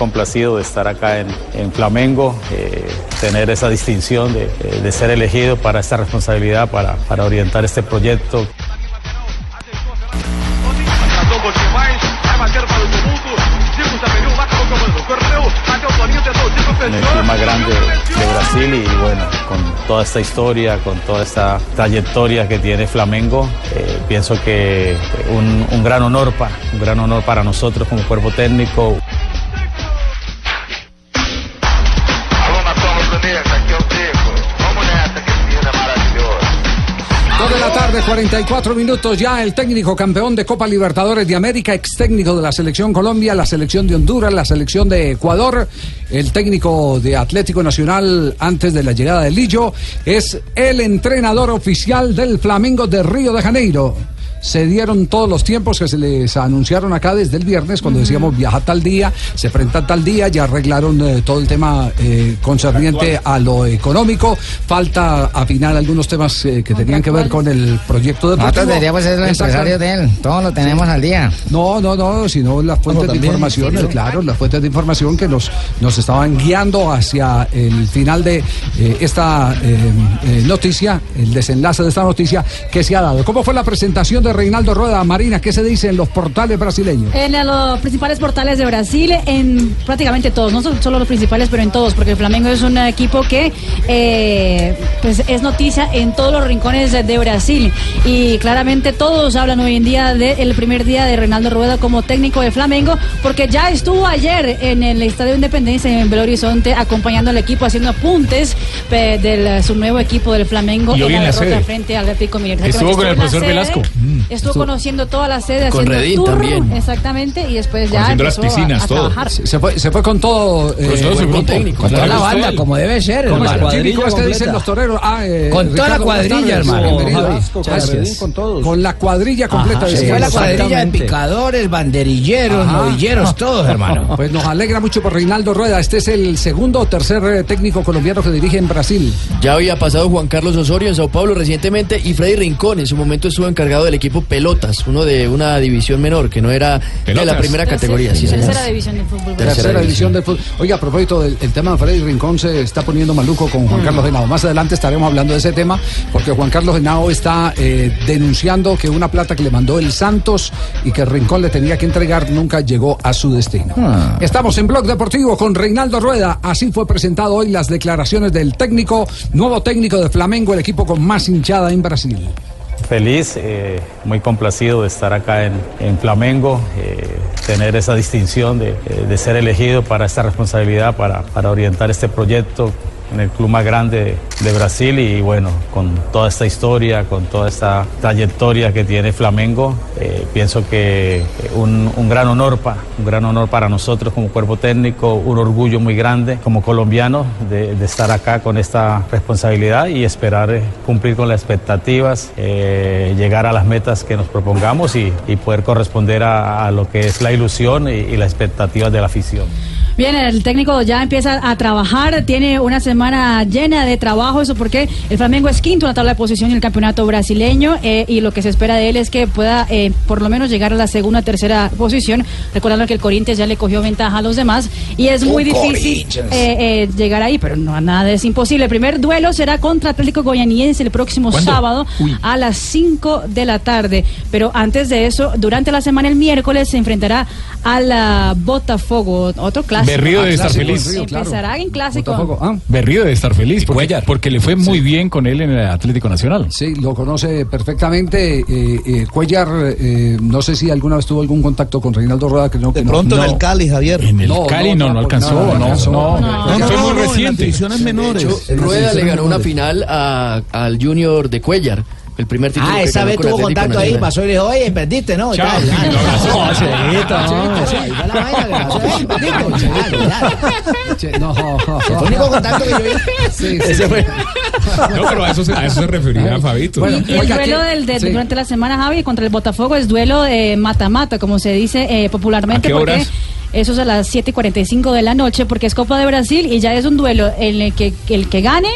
Complacido de estar acá en, en Flamengo, eh, tener esa distinción de, eh, de ser elegido para esta responsabilidad, para, para orientar este proyecto. En el club más grande de Brasil y bueno, con toda esta historia, con toda esta trayectoria que tiene Flamengo, eh, pienso que un, un gran honor para, un gran honor para nosotros como cuerpo técnico. Tarde, 44 minutos ya, el técnico campeón de Copa Libertadores de América, ex técnico de la selección Colombia, la selección de Honduras, la selección de Ecuador, el técnico de Atlético Nacional antes de la llegada de Lillo, es el entrenador oficial del Flamengo de Río de Janeiro. Se dieron todos los tiempos que se les anunciaron acá desde el viernes, cuando decíamos viaja tal día, se enfrenta tal día, ya arreglaron eh, todo el tema eh, concerniente a lo económico. Falta afinar algunos temas eh, que tenían que ver con el proyecto deportivo. Nosotros deberíamos ser los empresarios de él. Todo lo tenemos al día. No, no, no, sino las fuentes de información, claro, las fuentes de información que nos, nos estaban guiando hacia el final de eh, esta eh, eh, noticia, el desenlace de esta noticia que se ha dado. ¿Cómo fue la presentación de Reinaldo Rueda Marina? ¿Qué se dice en los portales brasileños? En los principales portales de Brasil, en prácticamente todos, no son solo los principales, pero en todos, porque el Flamengo es un equipo que eh, pues es noticia en todos los rincones de, de Brasil. Y claramente todos hablan hoy en día del primer día de Reinaldo Rueda como técnico de Flamengo, porque ya estuvo ayer en el Estadio Independencia en Belo Horizonte acompañando al equipo, haciendo apuntes pe, de su nuevo equipo del Flamengo Y en la derrota sede. frente al Atlético Mineiro. Estuvo con el en profesor sede, Velasco. Estuvo Estuvo- conociendo toda la sede, Con haciendo Redín tour, también. exactamente, y después ya Conociendo las empezó a- piscinas, a, todo. trabajar. Se fue, se fue con todo. eh, Con todo su buen grupo. técnico. Con toda la banda, él. como debe ser, ¿Cómo es, hermano. Jimmy, ¿cómo es que dicen los toreros? Ah, eh, Con toda la Ricardo, cuadrilla, hermano. Bienvenido. Javi, Gracias. con todos. Con la cuadrilla completa. Se fue la cuadrilla de picadores, banderilleros, Ajá. novilleros, todos, hermano. Pues nos alegra mucho por Reinaldo Rueda. Este es el segundo o tercer eh, técnico colombiano que dirige en Brasil. Ya había pasado Juan Carlos Osorio en Sao Paulo recientemente y Freddy Rincón en su momento estuvo encargado del equipo Pelotas, uno de una división menor que no era de la primera categoría. Sí. Tercera división del fútbol. Tercera Tercera, división. división del fútbol. Oiga, a propósito del el tema de Freddy Rincón se está poniendo maluco con Juan Carlos Henao. Más adelante estaremos hablando de ese tema porque Juan Carlos Henao está eh, denunciando que una plata que le mandó el Santos y que Rincón le tenía que entregar nunca llegó a su destino. Estamos en Blog Deportivo con Reinaldo Rueda. Así fue presentado hoy las declaraciones del técnico, nuevo técnico de Flamengo, el equipo con más hinchada en Brasil. Feliz, eh, muy complacido de estar acá en, en Flamengo, eh, tener esa distinción de, de ser elegido para esta responsabilidad, para, para orientar este proyecto en el club más grande de Brasil y bueno, con toda esta historia, con toda esta trayectoria que tiene Flamengo, eh, pienso que un, un gran honor para un gran honor para nosotros como cuerpo técnico, un orgullo muy grande como colombiano de, estar acá con esta responsabilidad y esperar eh, cumplir con las expectativas, eh, llegar a las metas que nos propongamos y, y poder corresponder a, a lo que es la ilusión y, y las expectativas de la afición. Bien, el técnico ya empieza a trabajar, tiene una semana llena de trabajo, eso porque el Flamengo es quinto en la tabla de posición en el campeonato brasileño eh, y lo que se espera de él es que pueda eh, por lo menos llegar a la segunda, tercera posición, recordando que el Corinthians ya le cogió ventaja a los demás y es muy difícil eh, eh, llegar ahí, pero no, nada es imposible. El primer duelo será contra Atlético Goianiense el próximo ¿Cuándo? sábado Uy. a las 5 de la tarde, pero antes de eso, durante la semana el miércoles se enfrentará a la Botafogo, otro clásico. Berrío Ah, estar clásico, feliz. Empezará en clásico. Botafogo, ah. Berrío debe estar feliz porque, porque le fue muy bien con él en el Atlético Nacional. Sí, lo conoce perfectamente. eh, eh, Cuellar, eh, no sé si alguna vez tuvo algún contacto con Reinaldo Rueda. Que no, que De pronto no. en el Cali, Javier. En el No, Cali no, no, no, no, alcanzó, no, no, no no, alcanzó. no, No, fue muy en las menores. Hecho, Rueda le ganó una final a- al Junior de Cuellar. El primer título Ah, esa vez tuvo contacto ahí, pasó y le dijo, oye, perdiste, ¿no? Chao. no, no, pero a eso se, a eso se refería Fabito. Bueno, Y el Oiga, duelo del, de- Sí. durante la semana, Javi, contra el Botafogo es duelo de mata-mata, como se dice eh, popularmente. ¿A qué porque horas? Eso es a las 7 y 45 de la noche, porque es Copa de Brasil y ya es un duelo en el que el que ganen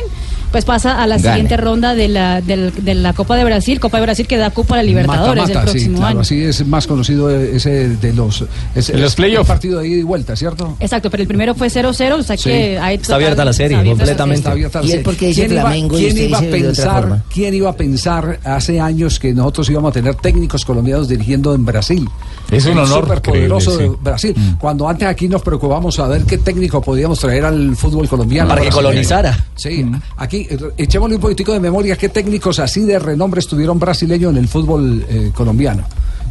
pues pasa a la Gane. siguiente ronda de la, del- de la Copa de Brasil, Copa de Brasil que da Copa a la Libertadores el próximo sí, claro, año. así es más conocido ese de los es, De los partido de ida y vuelta, ¿cierto? Exacto, pero el primero fue 0-0, o sea Sí. que hay Está abierta la serie, completamente. Está abierta la ¿Y él serie. por qué dice ¿Quién iba- Flamengo y quién usted iba a de pensar, quién iba a pensar hace años que nosotros íbamos a tener técnicos colombianos dirigiendo en Brasil? Es un honor superpoderoso increíble, de sí. Brasil. Cuando antes aquí nos preocupamos a ver qué técnico podíamos traer al fútbol colombiano. Para que colonizara. Sí, aquí eh, echémosle un poquitico de memoria qué técnicos así de renombre estuvieron brasileños en el fútbol eh, colombiano.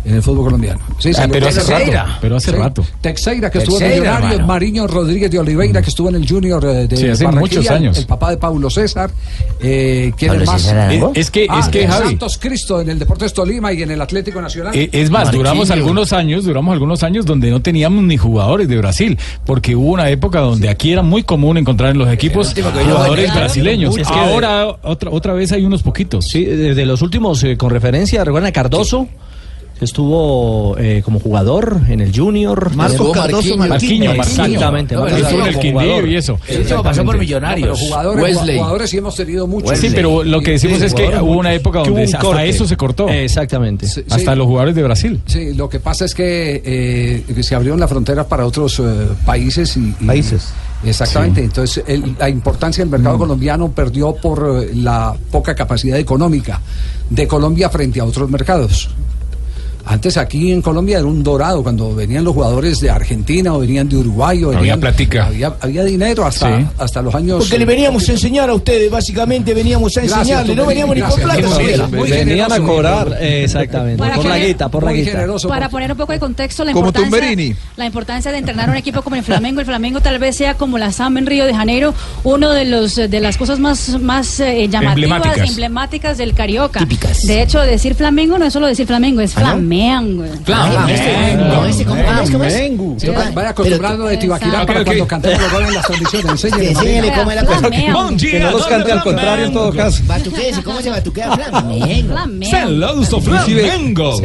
En el fútbol colombiano. Sí, Ah, pero hace Teixeira. rato, pero hace rato. Teixeira, que estuvo en Millonarios. Mariño Rodríguez de Oliveira, que estuvo en el Junior eh, de Sí, hace muchos años. El papá de Paulo César. Eh, ¿Quién Pablo es más? César Arango. Es que, Ah, es que Javi. Santos Cristo en el Deportes Tolima y en el Atlético Nacional. Eh, Es más, duramos algunos años, duramos algunos años donde no teníamos ni jugadores de Brasil, porque hubo una época donde aquí era muy común encontrar en los equipos jugadores brasileños. Es que- Ahora otra otra vez hay unos poquitos. Sí, de, de los últimos, eh, con referencia, recuerdan a Cardoso, estuvo eh, como jugador en el Junior. Marcos Cardoso Marquinhos. Exactamente. No, Estuvo en el Quindío y eso. Último pasó por pero Millonarios. jugadores, Wesley. jugadores sí hemos tenido muchos. Sí, pero lo que decimos es que hubo una época donde un hasta eso se cortó. Exactamente. Sí, Hasta sí. los jugadores de Brasil. Sí, lo que pasa es que, eh, que se abrieron las fronteras para otros eh, países y, y- Países. Exactamente. Entonces, el- la importancia del mercado colombiano perdió por eh, la poca capacidad económica de Colombia frente a otros mercados. Antes aquí en Colombia era un dorado cuando venían los jugadores de Argentina o venían de Uruguay o Había plática. Había, había dinero hasta, Sí. hasta los años. Porque le veníamos a enseñar a ustedes, básicamente veníamos a Gracias, enseñarle, no veníamos ni por gracias. plata. Muy Venían a cobrar, eh, exactamente. Por la guita, por la guita. generoso. Para poner un poco de contexto, la Como importancia, la importancia de entrenar a un equipo como el Flamengo. El Flamengo tal vez sea como la Samba en Río de Janeiro, uno de los de las cosas más, más eh, llamativas, Emblemáticas. emblemáticas. del Carioca. Típicas. De hecho, decir Flamengo no es solo decir Flamengo, es ¿Ah, Flamengo. Ah, este, no, este, ¿cómo cómo es? ¿Cómo es? Sí, vaya acostumbrando de Tibaquirá para cuando cantemos los goles en las enséñele Marina. cómo es la cosa. Flamengo. Que no los cante al contrario en todo caso. Batuquese, ¿cómo se batuquea? Flamengo. Flamengo. Celoso Flamengo.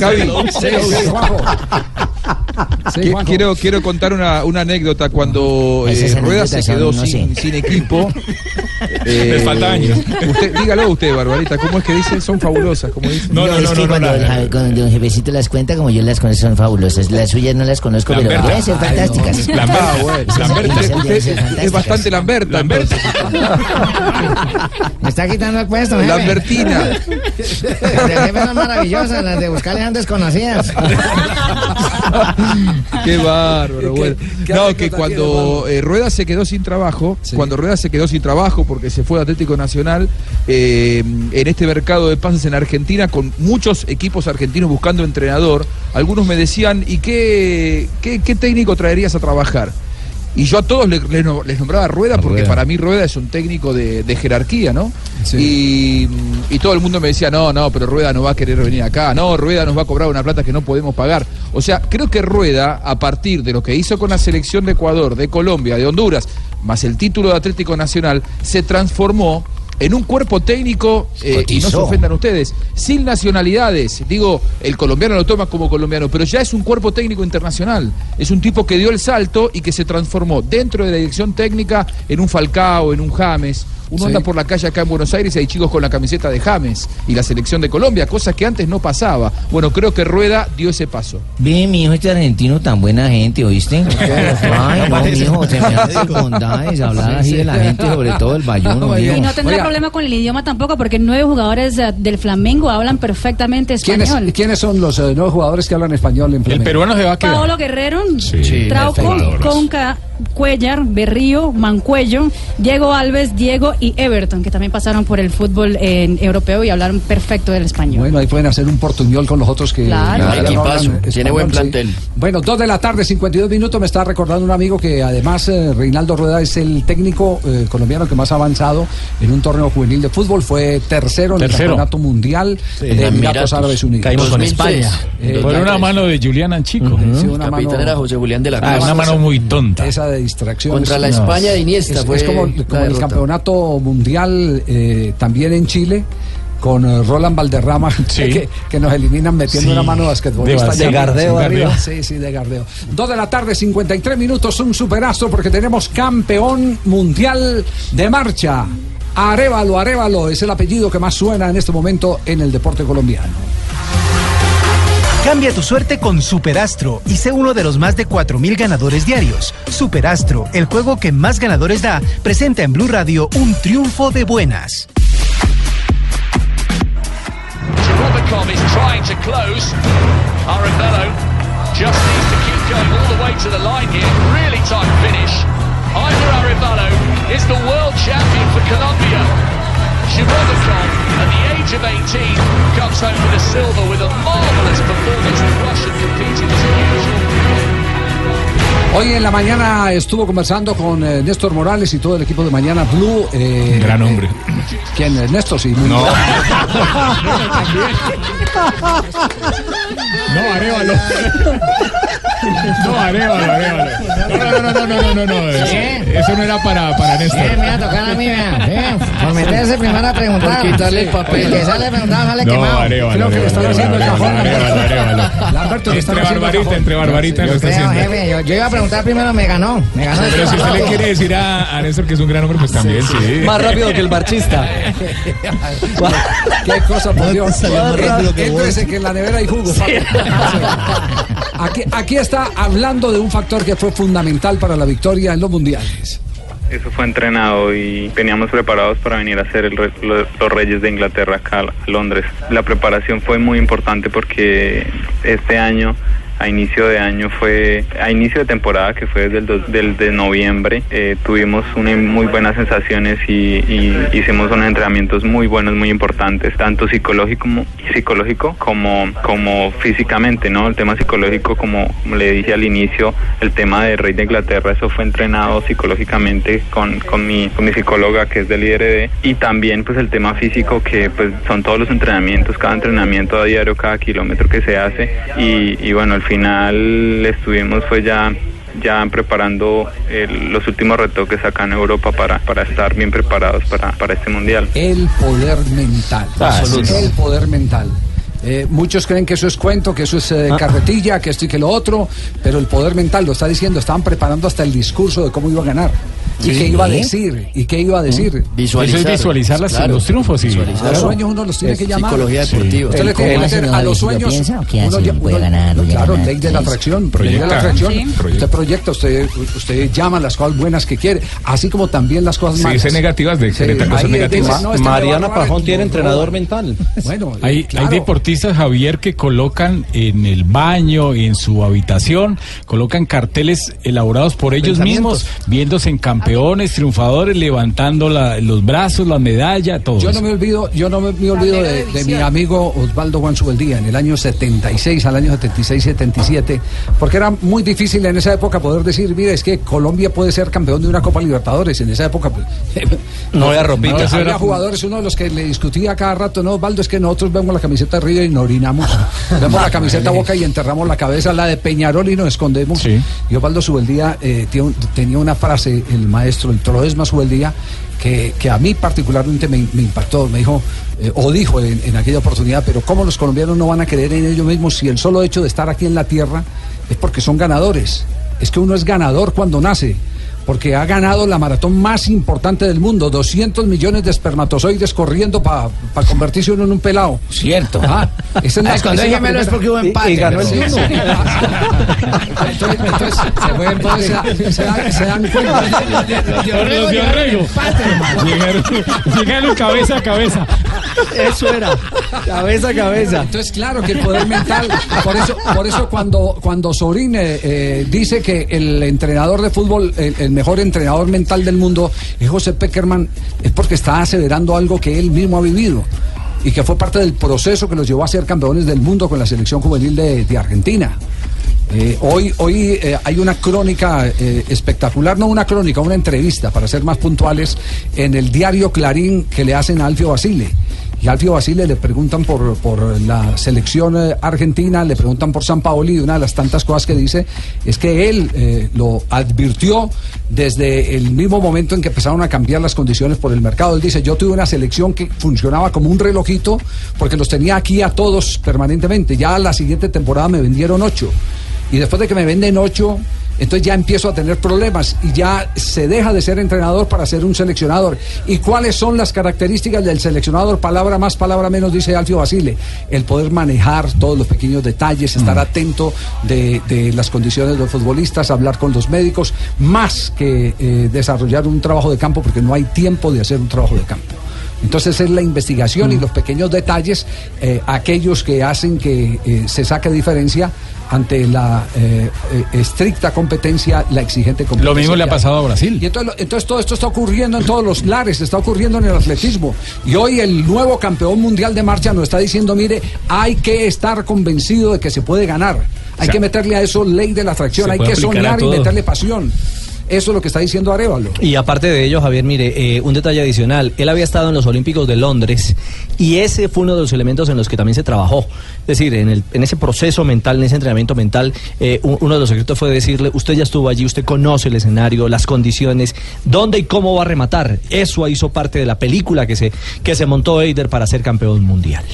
Javi, Sí, sí, quiero, quiero contar una, una anécdota. Cuando eh, Esas Rueda se quedó son, no sin, sin equipo. eh, Les falta años. Usted, dígalo usted, Barbarita. ¿Cómo es que dice? Son fabulosas, como dice. No, no, es no, que no, cuando, el cuando don Jefecito las cuenta, como yo las conozco, son fabulosas. Las suyas no las conozco, pero deben ser fantásticas. no. Lamberta. Ah, bueno. Lamberta. Usted, usted es bastante Lamberta. Lamberta. Me está quitando el puesto, jefe. Lambertina. Las de jefe son maravillosas, las de buscarle desconocidas. Qué bárbaro, bueno. qué No, que cuando eh, Rueda se quedó sin trabajo, Sí. cuando Rueda se quedó sin trabajo porque se fue a Atlético Nacional, eh, en este mercado de pases en Argentina, con muchos equipos argentinos buscando entrenador, algunos me decían, ¿y qué, qué, qué técnico traerías a trabajar? Y yo a todos le- les, les nombraba a Rueda porque Rueda. para mí Rueda es un técnico de, de jerarquía, ¿no? Sí. Y, y todo el mundo me decía, no, no, pero Rueda no va a querer venir acá, no, Rueda nos va a cobrar una plata que no podemos pagar. O sea, creo que Rueda, a partir de lo que hizo con la selección de Ecuador, de Colombia, de Honduras, más el título de Atlético Nacional, se transformó en un cuerpo técnico, eh, y no se ofendan ustedes, sin nacionalidades. Digo, el colombiano lo toma como colombiano, pero ya es un cuerpo técnico internacional. Es un tipo que dio el salto y que se transformó dentro de la dirección técnica en un Falcao, en un James. Uno Sí. anda por la calle acá en Buenos Aires y hay chicos con la camiseta de James y la selección de Colombia, cosa que antes no pasaba. Bueno, creo que Rueda dio ese paso. Ve, mi hijo este argentino tan buena gente, ¿oíste? Ay, no, mi hijo, se me hace bondades hablar así de la gente, sobre todo el bayuno, mijo. Y no tendrá Oiga. problema con el idioma tampoco, porque nueve jugadores eh, del Flamengo hablan perfectamente ¿Quiénes, español. ¿Quiénes son los eh, nuevos jugadores que hablan español en El Flamengo? peruano se va a quedar. Paolo Guerrero, Sí, Trauco. Conca, Cuellar, Berrío, Mancuello, Diego Alves, Diego y Everton, que también pasaron por el fútbol eh, europeo y hablaron perfecto del español. Bueno, ahí pueden hacer un portuñol con los otros que Claro. no Equipazo, hablan tiene buen sí. plantel. Bueno, 2 de la tarde, 52 minutos. Me está recordando un amigo que además eh, Reinaldo Rueda es el técnico eh, colombiano que más ha avanzado en un torneo juvenil de fútbol. Fue tercero en el campeonato mundial de en Emiratos. Árabes Unidos. Caímos con 2006. España. Eh, Por una mano de Julián Anchico. Sí, una Capitán mano- era José Julián de la Ah, Cruz. una mano muy tonta. Esa de distracción. Contra la Es- España de Iniesta Es, fue es como, el derrota. campeonato mundial eh, también en Chile con eh, Roland Valderrama Sí. que, que nos eliminan metiendo Sí. una mano basquetbolista. De- ya. de gardeo Sí, arriba. Sí, sí, de gardeo. Dos de la tarde, 53 minutos, un superastro porque tenemos campeón mundial de marcha. Arevalo, Arevalo es el apellido que más suena en este momento en el deporte colombiano. Cambia tu suerte con Superastro y sé uno de los más de 4.000 ganadores diarios. Superastro, el juego que más ganadores da, presenta en Blue Radio un triunfo de buenas. Shirobikov, at the age of 18, comes home with a silver with a marvelous performance. The Russian competing as usual. Hoy en la mañana estuvo conversando con eh, Néstor Morales y todo el equipo de Mañana Blue. eh, Gran hombre. ¿Quién es Néstor? Sí, muy No. No, Arevalo. No, Arevalo, Arevalo. No, no, no, no, no, no, no, no. Eso no era para, para Néstor. me va a tocar a mí, vea. vea, Por meterse primero a preguntar. Por quitarle el papel. El que sale preguntado sale No, quemado. Arevalo. Creo que le están haciendo el cajón. Lamberto, le están haciendo el Barbarita, entre Barbarita lo Yo está creo, haciendo. jefe. Yo, yo iba a preguntar primero, me ganó. Me ganó. Pero si usted le quiere decir a, a Néstor que es un gran hombre, pues también sí. Más rápido que el marchista. Qué cosa, por Dios. más rápido que vos. Entonces, que en la nevera hay jugo. papi. Aquí, aquí está hablando de un factor que fue fundamental para la victoria en los mundiales. Eso fue entrenado y veníamos preparados para venir a ser el re- lo- los Reyes de Inglaterra acá a Londres. La preparación fue muy importante porque este año, a inicio de año, fue a inicio de temporada que fue desde el dos- del de noviembre, eh, tuvimos una, muy buenas sensaciones y, y hicimos unos entrenamientos muy buenos, muy importantes, tanto psicológico como, psicológico como, como físicamente, ¿no? El tema psicológico, como le dije al inicio, el tema de Rey de Inglaterra, eso fue entrenado psicológicamente con, con, mi, con mi psicóloga que es del IRD y también pues el tema físico que pues son todos los entrenamientos, cada entrenamiento a diario, cada kilómetro que se hace y, y bueno, al final estuvimos fue ya ya preparando el- los últimos retoques acá en Europa para, para estar bien preparados para, para este mundial. El poder mental. Ah. El poder mental. Eh, muchos creen que eso es cuento, que eso es eh, carretilla, que esto y que lo otro, pero el poder mental lo está diciendo, estaban preparando hasta el discurso de cómo iba a ganar. Y qué iba a decir, y qué iba a decir. Visualizar. Eso es visualizar las- Claro. los triunfos, sí. Los sueños uno los tiene Es que llamar. psicología Sí. deportiva. Usted le tiene que ¿Cómo meter hace, a los ¿Lo sueños. piensa qué hace? ya- ¿Puede ganar, no llega claro, ganar? ley de la Sí. atracción. Ley de Proyecta. la atracción. Sí. Usted proyecta, usted, usted llama las cosas buenas que quiere, así como también las cosas Si malas. dice negativas, decreta Sí, cosas ahí negativas. dice, no, este Mariana Pajón tiene entrenador mental. Bueno, Hay, claro. hay deportistas, Javier, que colocan en el baño, en su habitación, colocan carteles elaborados por ellos mismos, viéndose en campeones, triunfadores, levantando la- los brazos, la medalla, todo. Yo no me olvido, yo no me, me olvido de, de mi amigo Osvaldo Juan Subeldía en el año 76, al año 76-77, porque era muy difícil en esa época poder decir, mire, es que Colombia puede ser campeón de una Copa Libertadores. En esa época, pues, No había ropita. No, había era- jugadores, uno de los que le discutía cada rato, no, Osvaldo, es que nosotros vemos la camiseta de Río y nos orinamos, vemos la camiseta Boca y enterramos la cabeza, la de Peñarol y nos escondemos. Sí. Y Osvaldo Subeldía eh, tenía una frase, el maestro, el Troesma Subeldía, que, que a mí particularmente me, impactó. Me dijo, eh, o dijo en aquella oportunidad, pero ¿cómo los colombianos no van a creer en ellos mismos si el solo hecho de estar aquí en la tierra es porque son ganadores? Es que uno es ganador cuando nace. Porque ha ganado la maratón más importante del mundo, 200 millones de espermatozoides corriendo para convertirse uno en un pelado. Cierto. Ah, esa es la- Ah, cuando esa la es porque hubo Y- y empate. ganó el pero- uno. Entonces, entonces, se, entonces se, se da- se dan cuenta. Los de Orrego. Llegaron, cabeza a cabeza. Eso era. Cabeza a cabeza. Entonces, claro que el poder mental, por eso, por eso cuando, cuando Sorín eh, eh, dice que el entrenador de fútbol, el, el mejor entrenador mental del mundo es José Peckerman, es porque está aseverando algo que él mismo ha vivido. y que fue parte del proceso que los llevó a ser campeones del mundo con la selección juvenil de, Argentina. Eh, hoy hoy eh, hay una crónica eh, espectacular, no una crónica, una entrevista, para ser más puntuales, en el diario Clarín que le hacen a Alfio Basile. Y Alfio Basile le preguntan por, por la selección eh, argentina, le preguntan por San Paoli y una de las tantas cosas que dice es que él eh, lo advirtió desde el mismo momento en que empezaron a cambiar las condiciones por el mercado. Él dice, yo tuve una selección que funcionaba como un relojito porque los tenía aquí a todos permanentemente. Ya la siguiente temporada me vendieron ocho. Y después de que me venden ocho, entonces ya empiezo a tener problemas y ya se deja de ser entrenador para ser un seleccionador. ¿Y cuáles son las características del seleccionador? Palabra más, palabra menos, dice Alfio Basile. El poder manejar todos los pequeños detalles, estar atento de, de las condiciones de los futbolistas, hablar con los médicos, más que eh, desarrollar un trabajo de campo, porque no hay tiempo de hacer un trabajo de campo. Entonces es la investigación y los pequeños detalles, eh, aquellos que hacen que eh, se saque diferencia ante la eh, eh, estricta competencia, la exigente competencia. Lo mismo le ha pasado a Brasil. Y entonces, todo esto está ocurriendo en todos los lares, está ocurriendo en el atletismo. Y hoy el nuevo campeón mundial de marcha nos está diciendo, mire, hay que estar convencido de que se puede ganar. Hay sea, que meterle a eso ley de la atracción, hay que soñar y meterle pasión. Eso es lo que está diciendo Arevalo. Y aparte de ello, Javier, mire, eh, un detalle adicional. Él había estado en los Olímpicos de Londres y ese fue uno de los elementos en los que también se trabajó. Es decir, en, el, en ese proceso mental, en ese entrenamiento mental, eh, uno de los secretos fue decirle, usted ya estuvo allí, usted conoce el escenario, las condiciones, dónde y cómo va a rematar. Eso hizo parte de la película que se, que se montó Eider para ser campeón mundial.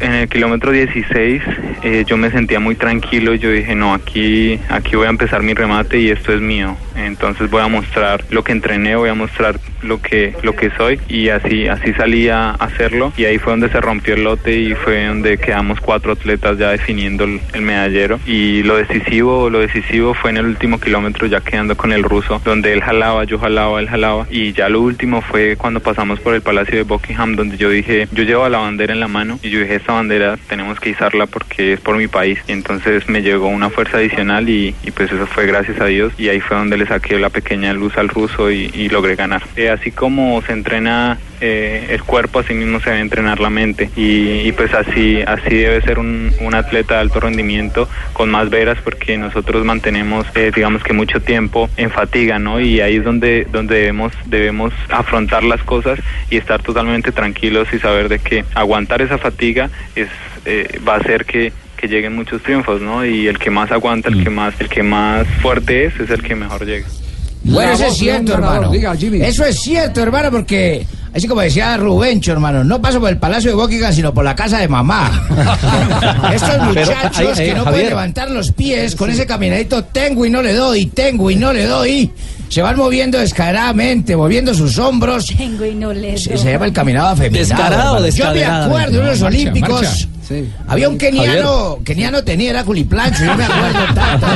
En el kilómetro 16 eh, yo me sentía muy tranquilo y yo dije, no, aquí, aquí voy a empezar mi remate y esto es mío. Entonces voy a mostrar lo que entrené, voy a mostrar lo que, lo que soy y así, así salí a hacerlo. Y ahí fue donde se rompió el lote y fue donde quedamos cuatro atletas ya definiendo el, medallero. Y lo decisivo, lo decisivo fue en el último kilómetro ya quedando con el ruso donde él jalaba, yo jalaba, él jalaba. Y ya lo último fue cuando pasamos por el Palacio de Buckingham donde yo dije, yo llevo la bandera en la mano y yo dije, esta bandera tenemos que izarla porque es por mi país y entonces me llegó una fuerza adicional y, pues eso fue gracias a Dios. Y ahí fue donde le saqué la pequeña luz al ruso y, y logré ganar. Eh, así como se entrena eh, el cuerpo, así mismo se debe entrenar la mente y, y pues así, así debe ser un, un atleta de alto rendimiento con más veras porque nosotros mantenemos eh, digamos que mucho tiempo en fatiga, ¿no? Y ahí es donde, donde debemos, debemos afrontar las cosas y estar totalmente tranquilos y saber de que aguantar esa fatiga es, eh, va a hacer que que lleguen muchos triunfos, ¿no? Y el que más aguanta, el que más, el que más fuerte es, es el que mejor llega. Bueno, eso es cierto, hermano. Diga, Jimmy. Eso es cierto, hermano, porque así como decía Rubencho, hermano, no paso por el Palacio de Buckingham, sino por la casa de mamá. Estos Pero, muchachos que no Javier. pueden levantar los pies con ese caminadito, tengo y no le doy, tengo y no le doy. Se van moviendo descaradamente, moviendo sus hombros. Tengo y no le Se, doy. se llama el caminado afeminado. Descarado o hermano. Yo me acuerdo de unos Marcha, olímpicos. marcha. Había un keniano, keniano tenía era culiplancho, yo me acuerdo tanto.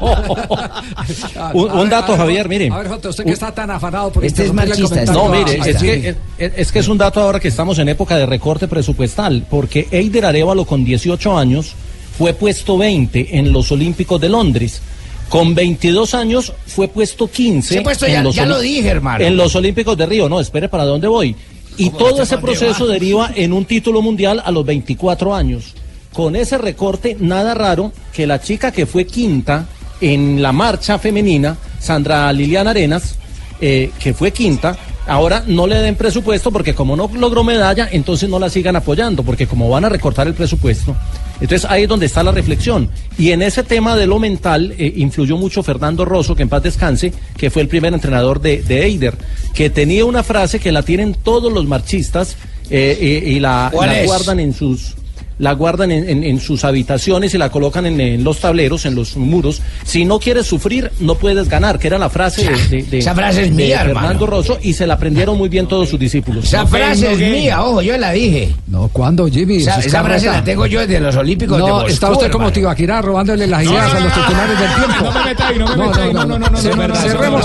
Un, un dato, Javier, mire. A ver, Jota, usted que está tan afanado por Este es comentario No, a- mire, es que, es, es que es un dato ahora que estamos en época de recorte presupuestal, porque Eider Arevalo con 18 años fue puesto 20 en los Olímpicos de Londres. Con 22 años fue puesto 15. Sí, puesto, en ya- los ya lo dije, hermano. En los Olímpicos de Río. No, espere, ¿para dónde voy? Y todo este ese proceso va? deriva en un título mundial a los 24 años. Con ese recorte, nada raro que la chica que fue quinta en la marcha femenina, Sandra Liliana Arenas, eh, que fue quinta, ahora no le den presupuesto porque como no logró medalla, entonces no la sigan apoyando, porque como van a recortar el presupuesto. Entonces ahí es donde está la reflexión. Y en ese tema de lo mental eh, influyó mucho Fernando Rosso, que en paz descanse, que fue el primer entrenador de, de Eider, que tenía una frase que la tienen todos los marchistas eh, eh, y la, guardan en sus la guardan en, en- en sus habitaciones y la colocan en, en los tableros, en los muros. Si no quieres sufrir, no puedes ganar, que era la frase de, de- de- Esa frase es de mía, Fernando hermano. Rosso y se la aprendieron muy bien todos sus discípulos. Esa frase es mía, ojo, yo la dije. No, ¿cuándo, Jimmy? Esa, frase la tengo yo desde los Olímpicos de No, Moscú, está usted como. Tibaquirá robándole las ideas a los titulares del tiempo. No me meta ahí, no me meta ahí, no, no, no, no, Cer- no,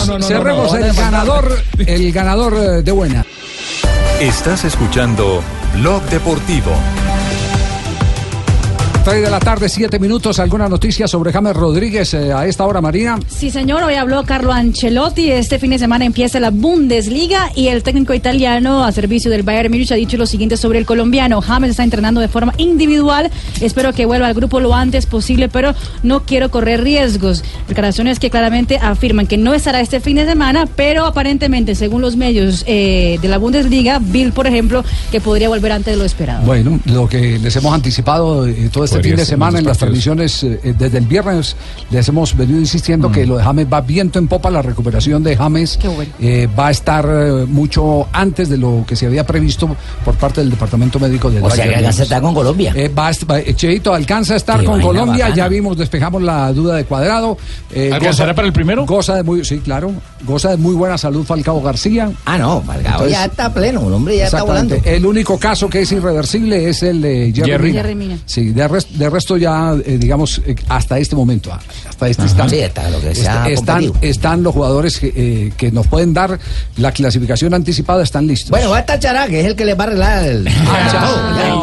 no, no, Cerremos, el ganador, el ganador eh, de buena. Estás escuchando Blog Deportivo. 3 de la tarde, 7 minutos. ¿Alguna noticia sobre James Rodríguez eh, a esta hora, Marina? Sí, señor, hoy habló Carlo Ancelotti. Este fin de semana empieza la Bundesliga y el técnico italiano a servicio del Bayern Múnich ha dicho lo siguiente sobre el colombiano. James está entrenando de forma individual. Espero que vuelva al grupo lo antes posible, pero no quiero correr riesgos. Declaraciones que claramente afirman que no estará este fin de semana, pero aparentemente, según los medios eh, de la Bundesliga, Bill, por ejemplo, que podría volver antes de lo esperado. Bueno, lo que les hemos anticipado eh, todo este Podría fin de semana en las transmisiones, eh, desde el viernes les hemos venido insistiendo que lo de James va viento en popa, la recuperación de James eh, va a estar eh, mucho antes de lo que se había previsto por parte del Departamento Médico del O sea, que alcanza a estar con Colombia. Eh, va va- Cheito alcanza a estar Qué con Colombia, bacana. ya vimos, despejamos la duda de cuadrado. Eh, ¿Alcanzará para el primero? Goza de muy, sí, claro, goza de muy buena salud Falcao García. Ah, no, Falcao ya está pleno, el hombre ya está volando. El único caso que es irreversible es el de Jerry. Jerry Mina. Sí, de, res- de resto ya, eh, digamos, eh, hasta este momento, ah, hasta este Ajá. instante. Sí, hasta lo que se está- ha están, están los jugadores que, eh, que nos pueden dar la clasificación anticipada, están listos. Bueno, va a estar Chará, que es el que le va a arreglar el...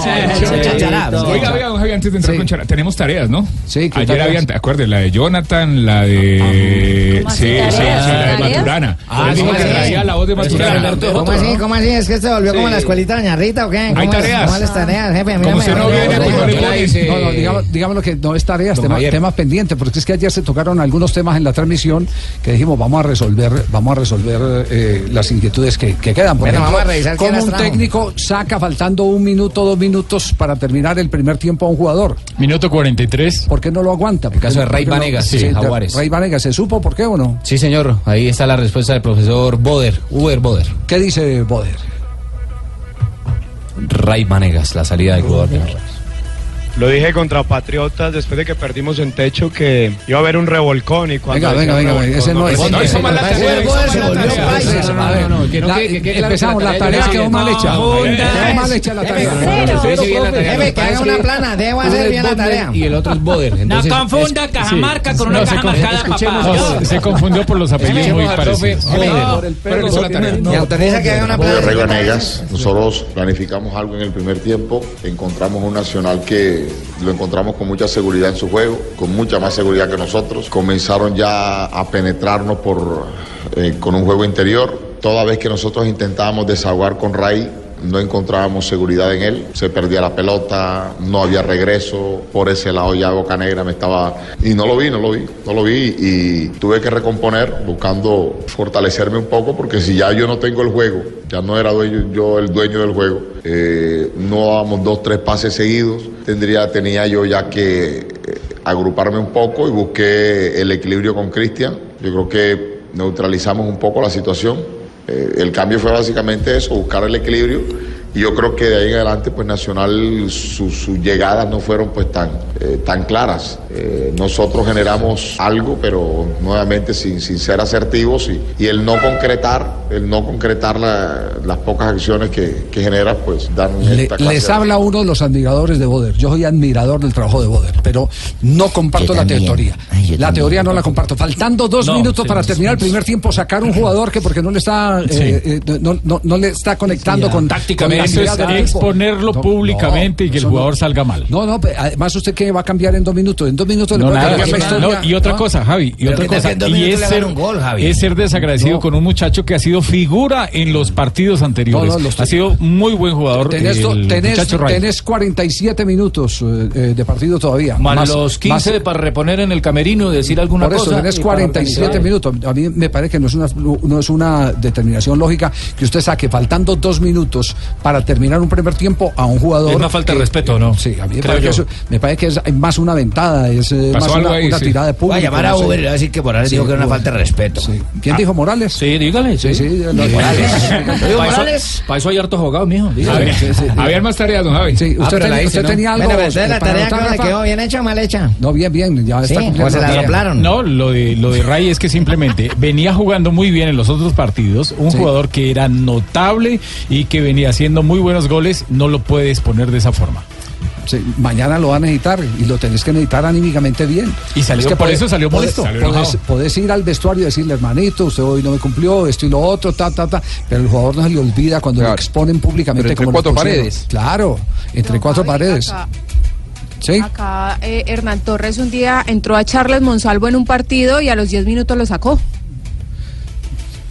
Chará, Chará. Oiga, oiga, don Javi, antes de entrar Sí. con Chara, tenemos tareas, ¿no? Sí, ¿qué Ayer tareas? habían, acuérdense, la de Jonathan, la de. ¿Cómo Sí, sí, sí, la de. Maturana. Ah, dijo ¿cómo que así? traía la voz de Maturana. ¿Cómo así? ¿Cómo así? ¿Es que se volvió como la escuelita Doña Rita o qué? ¿Cómo Hay tareas. ¿Cómo las tareas, jefe? Como usted no viene, pues no le ponen. No, no, digamos, digamos lo que no es tareas, tema- temas pendientes, porque es que ayer se tocaron algunos temas en la transmisión que dijimos vamos a resolver, vamos a resolver eh, las inquietudes que, que quedan. Por Bueno, ejemplo, vamos a revisar quién cómo un técnico saca faltando un minuto, dos minutos para terminar el primer tiempo a un jugador. Minuto 43. ¿Por qué no lo aguanta? El caso de Ray Vanegas, sí, Jaguares. Ray Vanegas, ¿se supo por qué o no? Sí, señor. Ahí está la respuesta del profesor Boder, Uber Boder. ¿Qué dice Boder? Ray Vanegas, la salida del jugador de Jaguares. Lo dije contra Patriotas después de que perdimos en techo que iba a haber un revolcón y cuando Venga, venga, venga, ese no es. No hizo mal la tarea. No, no empezamos, la tarea quedó no mal hice hecha. Quedó mal hecha la tarea. Jefe, que haga una plana, debe hacer bien la tarea. Y el otro es Boder. Entonces, confunda Cajamarca con una No, se, caja marcada, papá. no, se confundió por los apellidos muy parecidos. Boder. Pero hizo la tarea. Y autoriza que haga una plana. Nosotros planificamos algo en el primer tiempo, encontramos un Nacional que lo encontramos con mucha seguridad en su juego, con mucha más seguridad que nosotros, comenzaron ya a penetrarnos por, eh, con un juego interior, toda vez que nosotros intentábamos desahogar con Ray, no encontrábamos seguridad en él, se perdía la pelota, no había regreso, por ese lado ya Boca Negra me estaba... Y no lo vi, no lo vi, no lo vi y tuve que recomponer buscando fortalecerme un poco porque si ya yo no tengo el juego, ya no era dueño, yo el dueño del juego, eh, no dábamos dos, tres pases seguidos, tendría, tenía yo ya que eh, agruparme un poco y busqué el equilibrio con Cristian, yo creo que neutralizamos un poco la situación. Eh, el cambio fue básicamente eso, buscar el equilibrio. Y yo creo que de ahí en adelante, pues Nacional, su- sus llegadas no fueron pues tan, eh, tan claras. Eh, nosotros generamos algo, pero nuevamente sin, sin ser asertivos y, y el no concretar, el no concretar la- las pocas acciones que, que genera, pues dan Le- esta clase les de- habla uno de los admiradores de Boder. Yo soy admirador del trabajo de Boder, pero no comparto la teoría. Ay, la también. teoría no la comparto. Faltando dos No, minutos sí, para sí, terminar el primer tiempo, sacar un jugador que porque no le está, eh, eh, no, no- no le está conectando con Tácticamente, con eso es exponerlo No, públicamente y que el jugador salga mal. No, no, además usted que va a cambiar en dos minutos. En dos minutos le nada, cambiar la historia. no, y otra ¿no? cosa, Javi, y otra cosa, y es ser, un gol, Javi. es ser desagradecido con un muchacho que ha sido figura en los partidos anteriores. Los- ha sido muy buen jugador. Tenés, el tenés- tenés 47 minutos eh, eh, de partido todavía. Más, los 15 más- para reponer en el camerino y decir alguna Por eso cosa. tenés y para 47 organizar. minutos. A mí me parece que no es, una, no es una determinación lógica que usted saque faltando dos minutos para terminar un primer tiempo a un jugador. Es una falta de respeto, ¿no? Sí, a mí me parece, que yo. eso- me parece que es más una ventada, es eh, Pasó más algo una, ahí, una sí. tirada de público. a llamar a. Uber y decir que Morales Sí, dijo que era una falta de respeto. Sí. ¿Quién dijo Morales? Sí, dígale. Sí, sí, Morales. ¿Lo dijo Para eso, Morales? pa' eso hay hartos abogados, mijo. dígale. Había, Sí, sí. habían más tareas, don Javi. Sí, Ah, usted, hice, usted ¿no? tenía algo. Bueno, la para tarea le quedó, bien hecha o mal hecha. No, bien, bien, ya está o se la soplaron. No, lo de, lo de Ray es que simplemente venía jugando muy bien en los otros partidos. Un Sí. jugador que era notable y que venía haciendo muy buenos goles, no lo puedes poner de esa forma. Sí, mañana lo va a necesitar y lo tenés que necesitar anímicamente bien. Y salió- por eso salió molesto. Podés, Salió enojado. podés- podés ir al vestuario y decirle, hermanito, usted hoy no me cumplió, esto y lo otro, ta, ta, ta. Pero el jugador no se le olvida cuando Claro. lo exponen públicamente entre como cuatro paredes. Claro, entre cuatro paredes. Acá eh, Hernán Torres un día entró a Charles Monsalvo en un partido y a los 10 minutos lo sacó.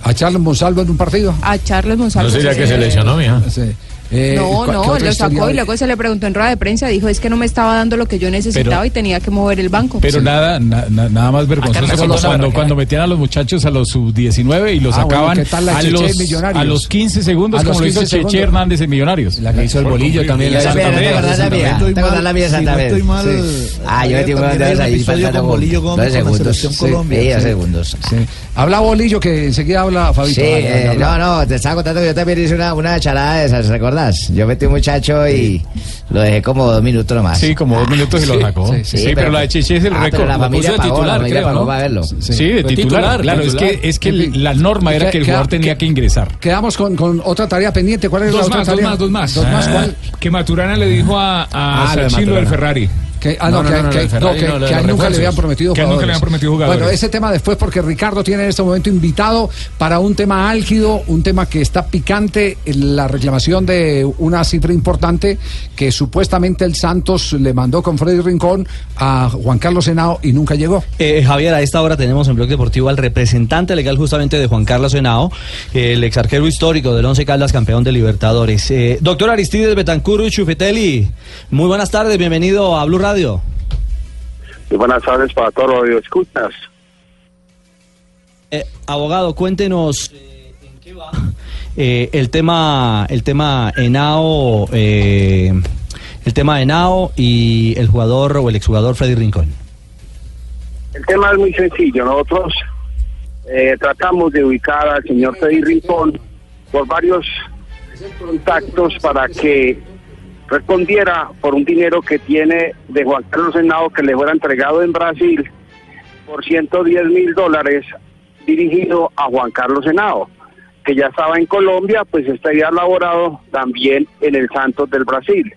¿A Charles Monsalvo en un partido? A Charles Monsalvo. No sería sí, que sí. se lesionó, mija. Sí. Eh, No, ¿cu- qué no, lo sacó y luego se le preguntó en rueda de prensa, dijo es que no me estaba dando lo que yo necesitaba Pero- y tenía que mover el banco. Pero nada, na- na- nada más vergonzoso cuando, cuando, metían a los muchachos a los sub-19 y los Ah, sacaban ¿qué tal la a, los, a los 15 segundos, A los como lo hizo 15 Cheche segundos. Hernández en Millonarios. La que hizo el bolillo también la hizo También, Santander. ¿te acordás la mía? Santander. ¿Te acordás la mía de no Sí. Ah, yo metí un gol un ahí faltando segundos. Sí, sí, sí. segundos. Habla Bolillo, que enseguida habla Fabito. Sí, Vale, eh, habla. no, no, te estaba contando que yo también hice una, una charada de esas, ¿recordás? Yo metí un muchacho y lo dejé como dos minutos nomás. Sí, como dos minutos y lo sacó. Sí, pero la de Cheche es el Ah, récord. La familia puso de pagó, titular, la familia creo, pagó ¿no? para verlo. Sí, de titular, claro, es que, es que la norma era que el jugador tenía que ingresar. Quedamos con, con otra tarea pendiente. ¿Cuál es la Dos otra más, dos tarea? más, dos más. Dos más, Ah, ¿cuál? Que Maturana le dijo a, a Ah, del. Ferrari. Que, ah, no, que, que- no, que- que a él nunca le habían prometido Que a él nunca jugadores. le habían prometido jugadores. Bueno, ese tema después porque Ricardo tiene en este momento invitado para un tema álgido, un tema que está picante, la reclamación de una cifra importante que supuestamente el Santos le mandó con Freddy Rincón a Juan Carlos Henao y nunca llegó. Eh, Javier, a esta hora tenemos en Blog Deportivo al representante legal justamente de Juan Carlos Henao, el ex arquero histórico del Once Caldas, campeón de Libertadores. Eh, doctor Aristides Betancur Chufetelli, muy buenas tardes, bienvenido a Blue Radio. Muy buenas tardes para todos los que escuchas. Eh, abogado, cuéntenos eh, en qué va eh, el tema, el tema Henao, eh, el tema Henao y el jugador o el exjugador Freddy Rincón. El tema es muy sencillo. Nosotros tratamos de ubicar al señor Freddy Rincón por varios contactos para que respondiera por un dinero que tiene de Juan Carlos Henao que le fuera entregado en Brasil por 110 mil dólares dirigido a Juan Carlos Henao, que ya estaba en Colombia, pues estaría elaborado también en el Santos del Brasil.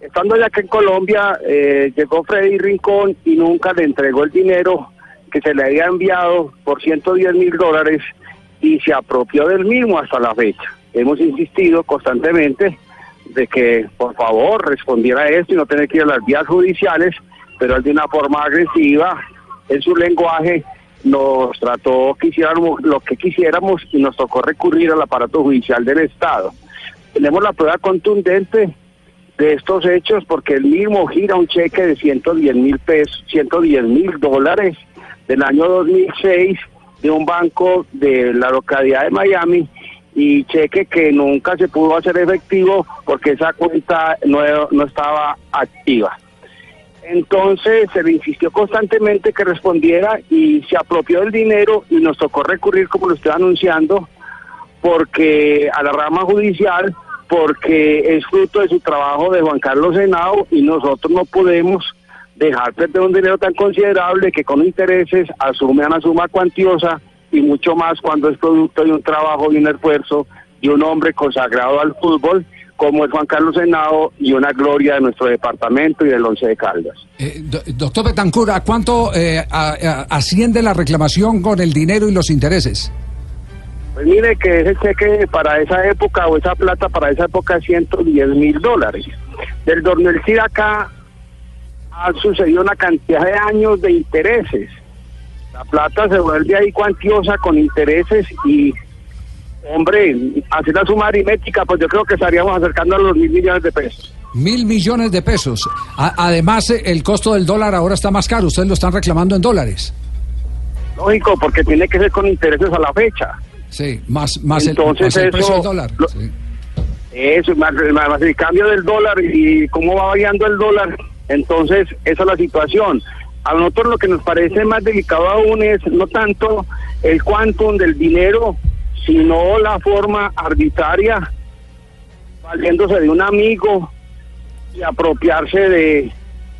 Estando ya que en Colombia eh, llegó Freddy Rincón y nunca le entregó el dinero que se le había enviado por 110 mil dólares y se apropió del mismo hasta la fecha. Hemos insistido constantemente de que por favor respondiera a esto y no tener que ir a las vías judiciales, pero él de una forma agresiva en su lenguaje nos trató que hiciéramos lo que quisiéramos y nos tocó recurrir al aparato judicial del Estado. Tenemos la prueba contundente de estos hechos porque él mismo gira un cheque de 110 mil pesos, 110 mil dólares del año 2006 de un banco de la localidad de Miami y cheque que nunca se pudo hacer efectivo porque esa cuenta no, no estaba activa. Entonces se le insistió constantemente que respondiera y se apropió del dinero y nos tocó recurrir, como lo estoy anunciando, porque a la rama judicial, porque es fruto de su trabajo de Juan Carlos Henao y nosotros no podemos dejar perder un dinero tan considerable que con intereses asume una suma cuantiosa y mucho más cuando es producto de un trabajo y un esfuerzo de un hombre consagrado al fútbol como es Juan Carlos Henao y una gloria de nuestro departamento y del Once de Caldas. Eh, do- doctor Betancur, ¿a cuánto eh, a- a- asciende la reclamación con el dinero y los intereses? Pues mire que ese cheque para esa época o esa plata para esa época es 110 mil dólares. Del 2006 acá ha sucedido una cantidad de años de intereses. La plata se vuelve ahí cuantiosa con intereses y, hombre, hacer la suma aritmética, pues yo creo que estaríamos acercando a los mil millones de pesos. Mil millones de pesos. A- además, el costo del dólar ahora está más caro. Ustedes lo están reclamando en dólares. Lógico, porque tiene que ser con intereses a la fecha. Sí, más, más, Entonces el, más el precio eso- del dólar. lo- Sí. Eso, más el cambio del dólar y cómo va variando el dólar. Entonces, esa es la situación. A nosotros lo que nos parece más delicado aún es no tanto el quantum del dinero, sino la forma arbitraria, valiéndose de un amigo y apropiarse de,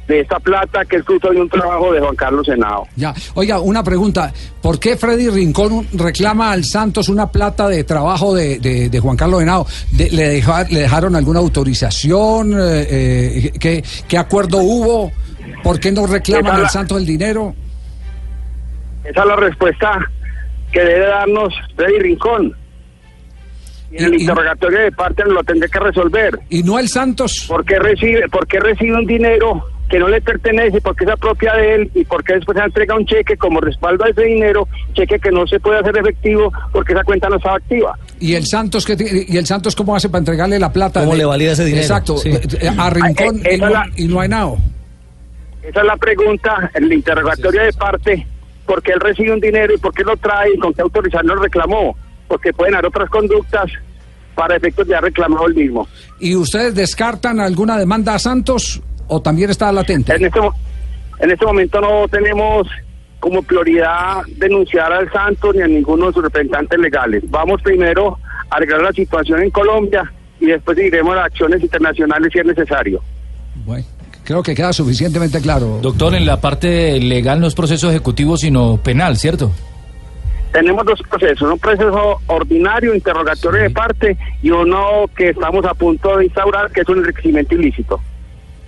de esta plata que es fruto de un trabajo de Juan Carlos Senado. Ya. Oiga, una pregunta. ¿Por qué Freddy Rincón reclama al Santos una plata de trabajo de, de- Juan Carlos Henao? De- le, deja- ¿Le dejaron alguna autorización? Eh, eh, ¿qué, qué acuerdo hubo? ¿Por qué no reclaman Esa al la- Santos el dinero? Esa es la respuesta que debe darnos Freddy Rincón. Y en el interrogatorio de parte lo tendré que resolver. ¿Y no el Santos? ¿Por qué recibe, por qué recibe un dinero que no le pertenece porque es propia de él y porque después se entrega un cheque como respaldo a ese dinero, cheque que no se puede hacer efectivo porque esa cuenta no estaba activa. ¿Y el Santos qué ti- y el Santos cómo hace para entregarle la plata? ¿Cómo de- le valida ese dinero? Exacto, Sí. eh, a Rincón Eh, eh, y, no, esa la- y no hay nada. Esa es la pregunta, el interrogatorio de parte, ¿por qué él recibe un dinero y por qué lo trae y con qué autorización lo reclamó? Porque pueden haber otras conductas para efectos de haber reclamado el mismo. ¿Y ustedes descartan alguna demanda a Santos o también está latente? En este, en este momento no tenemos como prioridad denunciar al Santos ni a ninguno de sus representantes legales. Vamos primero a arreglar la situación en Colombia y después iremos a acciones internacionales si es necesario. Bueno, creo que queda suficientemente claro. Doctor, en la parte legal no es proceso ejecutivo, sino penal, ¿cierto? Tenemos dos procesos, un proceso ordinario, interrogatorio de parte, y uno que estamos a punto de instaurar, que es un enriquecimiento ilícito.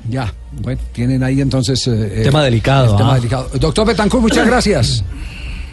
Ya, bueno, tienen ahí entonces... eh, Tema eh, delicado, el tema ah. delicado. Doctor Betancourt, muchas gracias.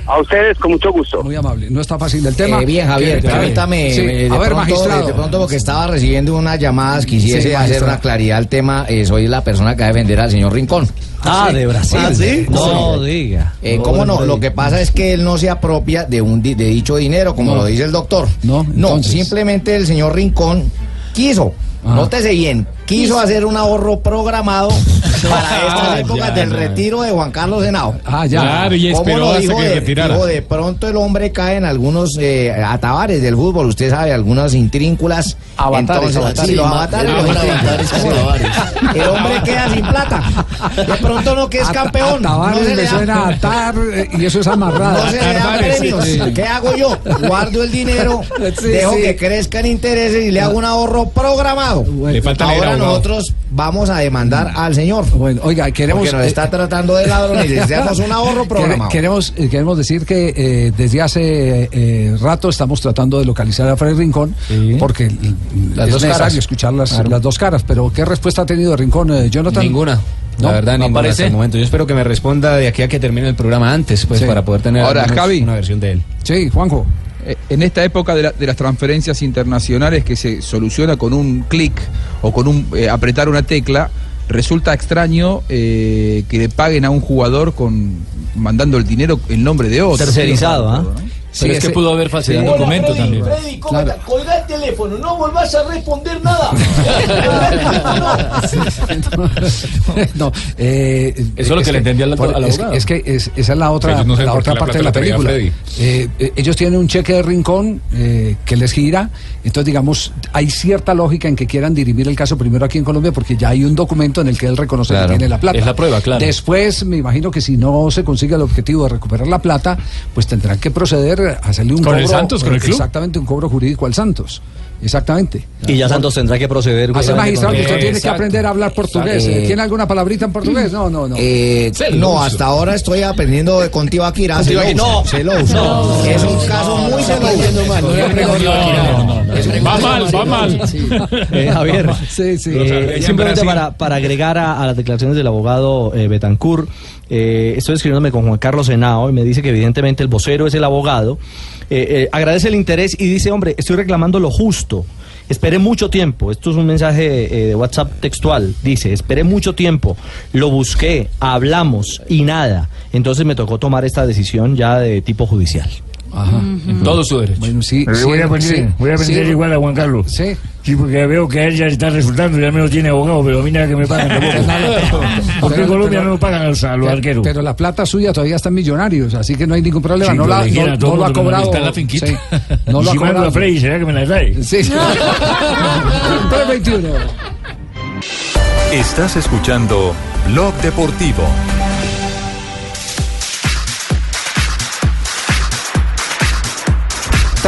A ustedes, con mucho gusto. Muy amable. No está fácil el tema. Eh, bien, Javier, permítame, Sí, eh, de, a ver, pronto, magistrado. de pronto porque estaba recibiendo unas llamadas, quisiese Sí, hacer una claridad al tema, eh, soy la persona que va a defender al señor Rincón. Ah, de Brasil. Ah, ¿sí? No Sí. diga. Eh, ¿Cómo no? Lo que pasa es que él no se apropia de un di- de dicho dinero, como No. lo dice el doctor. No, No, entonces. simplemente el señor Rincón quiso, Ah. nótese bien, quiso hacer un ahorro programado para estas Ah, épocas ya, del ya. retiro de Juan Carlos Henao. Ah, ya. Claro, y ¿Cómo esperó hasta dijo que de, retirara. dijo, de pronto el hombre cae en algunos eh, atabares del fútbol, usted sabe, algunas intrínculas. Avatares, Entonces, avatares. sí, los avatares. los llaman intrínculas. avatares, sí, avatares. El hombre queda sin plata. De pronto no que es campeón. atabares no se le da- suena a atar eh, y eso es amarrada. no se le da Atarbares, premios. sí. ¿Qué hago yo? Guardo el dinero, Sí, dejo sí. que crezcan intereses y le hago un ahorro programado. Le falta leer Ahora nosotros vamos a demandar al señor. Bueno, oiga, queremos... Porque nos eh, está tratando de ladrón y necesitamos un ahorro programado. Queremos, eh, queremos decir que eh, desde hace eh, rato estamos tratando de localizar a Freddy Rincón porque Las es dos necesario caras. escuchar las, Claro. las dos caras. Pero ¿qué respuesta ha tenido Rincón, eh, Jonathan? Ninguna. ¿No? La verdad, ¿No ninguna aparece? hasta el momento. Yo espero que me responda de aquí a que termine el programa antes, pues, Sí. para poder tener Ahora, Javi. una versión de él. Sí, Juanjo. En esta época de, la- de las transferencias internacionales que se soluciona con un clic o con un eh, apretar una tecla, resulta extraño eh, que le paguen a un jugador con mandando el dinero en nombre de otro. Tercerizado, ¿ah? Sí, Pero es que pudo haber falsedad Sí. documento también. Freddy, ¿cómo Claro. estás? Colga el teléfono, no vuelvas a responder nada. no, eh, Eso es lo que le entendí al- por- al es, abogado. es que es- esa es la otra, no la otra la parte de la película. Eh, eh, ellos tienen un cheque de rincón eh, que les gira, entonces digamos, hay cierta lógica en que quieran dirimir el caso primero aquí en Colombia porque ya hay un documento en el que él reconoce Claro. que tiene la plata. Es la prueba, claro. Después, me imagino que si no se consigue el objetivo de recuperar la plata, pues tendrán que proceder hacerle un ¿Con cobro. el Santos, con el club? Exactamente, un cobro jurídico al Santos. Exactamente. Y ya Santos tendrá que proceder. Hacer justamente magistrado usted tiene que aprender a hablar portugués. ¿Tiene alguna palabrita en portugués? No, no, no. Eh, no, hasta ahora estoy aprendiendo de con Tibaquirá. Con Se lo Tibaquirá, uso, no. se lo uso. No. Es un caso muy serio. Va mal, va mal. Eh, Javier, Sí, sí. eh, simplemente para, para agregar a, a las declaraciones del abogado eh, Betancourt, eh, estoy escribiéndome con Juan Carlos Henao y me dice que evidentemente el vocero es el abogado. Eh, eh, agradece el interés y dice, hombre, estoy reclamando lo justo. Esperé mucho tiempo, esto es un mensaje eh, de WhatsApp textual, dice, esperé mucho tiempo, lo busqué, hablamos y nada. Entonces me tocó tomar esta decisión ya de tipo judicial. Ajá. Todo su derecho. Bueno, sí. Pero sí, voy a aprender, sí, voy a aprender sí. igual a Juan Carlos. Sí. Sí, porque veo que a él ya está resultando, ya menos tiene abogado, pero a mí nada que me pagan tampoco. Porque en Colombia no nos pagan a los, a los Pero- arqueros. Pero la plata suya todavía está en millonarios, así que no hay ningún problema. Sí, no, pero la, no, no lo ha no cobrado. está en la finquita. sí, no y lo ha si mando cobrado. a Freddy, ¿será que me la trae? Sí. 321. Estás escuchando Blog Deportivo.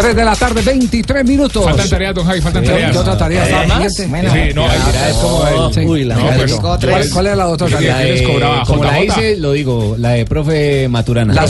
Tres de la tarde, 23 minutos. Faltan tareas, don Javi, faltan Sí, tareas. ¿Qué otra tarea? ¿Está ¿Más? pendiente? Sí, no, hay- es como. Uy, la No, pues, ¿Cuál, cuál es la otra La tarea? como la hice, lo digo, la de profe Maturana. Las,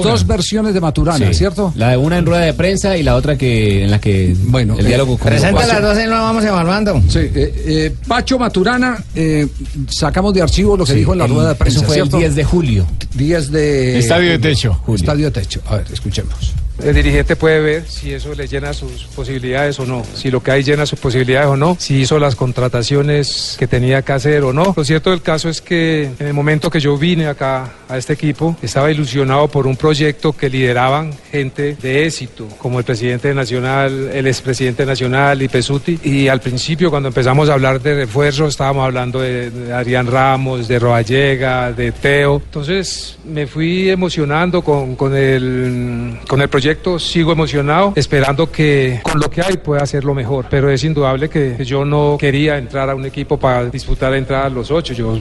dos versiones de Maturana, Sí. ¿cierto? La de una en rueda de prensa y la otra que en la que Bueno, el eh, diálogo con Presenta las dos y lo vamos evaluando. Sí, eh, eh, Pacho Maturana, eh, sacamos de archivo lo que dijo en la El- rueda de prensa. Eso fue ¿cierto? el 10 de julio. 10 de... Estadio de techo. Estadio de techo. A ver, escuchemos. El dirigente puede ver si eso le llena sus posibilidades o no, si lo que hay llena sus posibilidades o no, si hizo las contrataciones que tenía que hacer o no. Lo cierto del caso es que en el momento que yo vine acá a este equipo, estaba ilusionado por un proyecto que lideraban gente de éxito, como el presidente nacional, el expresidente nacional y Pesuti. Y al principio, cuando empezamos a hablar de refuerzos, estábamos hablando de, de Adrián Ramos, de Roallega, de Teo. Entonces me fui emocionando con, con, el, con el proyecto, sigo emocionado, esperando que con lo que hay pueda hacerlo mejor. Pero es indudable que yo no quería entrar a un equipo para disputar entrar a los ocho. Yo,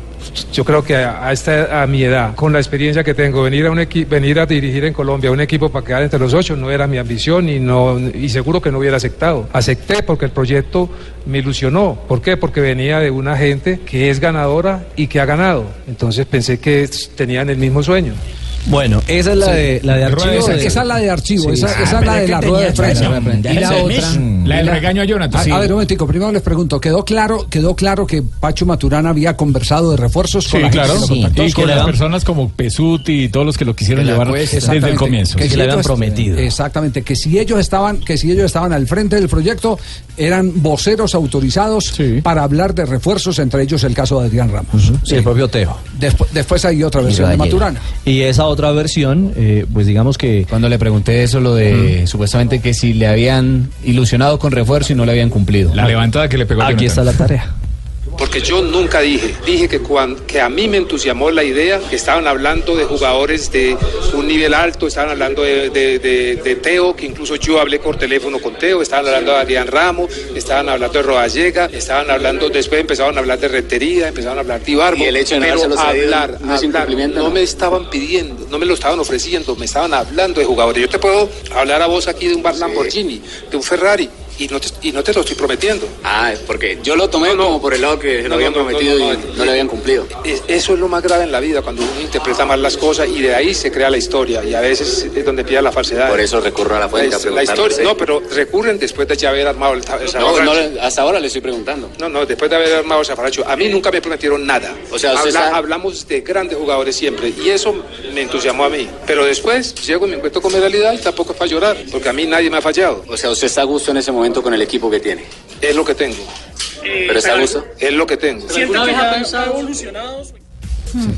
yo creo que a, a esta, a mi edad, con la experiencia que tengo, venir a, un venir a dirigir en Colombia un equipo para quedar entre los ocho no era mi ambición y, no, y seguro que no hubiera aceptado. Acepté porque el proyecto me ilusionó. ¿Por qué? Porque venía de una gente que es ganadora y que ha ganado. Entonces pensé que tenían el mismo sueño. Bueno, esa es la de, la de archivo. Esa, de- esa es la de archivo, Sí. esa, Ah, esa es pero la de la rueda de prensa. Y la otra. La del regaño a Jonathan, A, sí. a ver, un momentico, primero les pregunto, ¿quedó claro, quedó claro que Pacho Maturana había conversado de refuerzos Sí, con la claro. que? Y con las personas como Pesuti y todos los que lo quisieron Que llevar desde el comienzo. Que si ellos- Exactamente, que si ellos estaban, que si ellos estaban al frente del proyecto, eran voceros autorizados para hablar de refuerzos, entre ellos el caso de Adrián Ramos. Sí, el propio Teo. Después, después hay otra versión de Maturana. Y esa otra versión, eh, pues digamos que... Cuando le pregunté eso, lo de supuestamente que si le habían ilusionado con refuerzo y no le habían cumplido. La levantada que le pegó Aquí está la tarea. Porque yo nunca dije, dije que, cuando, que a mí me entusiasmó la idea, que estaban hablando de jugadores de un nivel alto, estaban hablando de, de- de- de Teo, que incluso yo hablé por teléfono con Teo, estaban hablando de Adrián Ramos, estaban hablando de Roallega, estaban hablando, después empezaron a hablar de Rentería, empezaron a hablar de Ibarbo, Y el hecho de no pero hablar, no hablar, incumplimiento, no ¿no? me estaban pidiendo, no me lo estaban ofreciendo, me estaban hablando de jugadores. Yo te puedo hablar a vos aquí de un Lamborghini, de un Ferrari, y no te, y no te lo estoy prometiendo. Ah, porque yo lo tomé como por el lado que se lo No, habían no, no, prometido no, no, y no le habían cumplido. Es- Eso es lo más grave en la vida, cuando uno interpreta mal las cosas y de ahí se crea la historia y a veces es donde pilla la falsedad. Por eso recurro a la fuente a La, historia, no, pero recurren después de ya haber armado el, el No, no hasta ahora le estoy preguntando. No, no, después de haber armado el zafarrancho. A mí nunca me prometieron nada. O sea, usted Habla- sabe- Hablamos de grandes jugadores siempre y eso me entusiasmó a mí. Pero después llego y me encuentro con mi realidad y tampoco es para llorar, porque a mí nadie me ha fallado. O sea, usted está a gusto en ese momento con el equipo que tiene. Es lo que tengo. Pero está a gusto. Es lo que tengo. ¿Alguna vez ha pensado?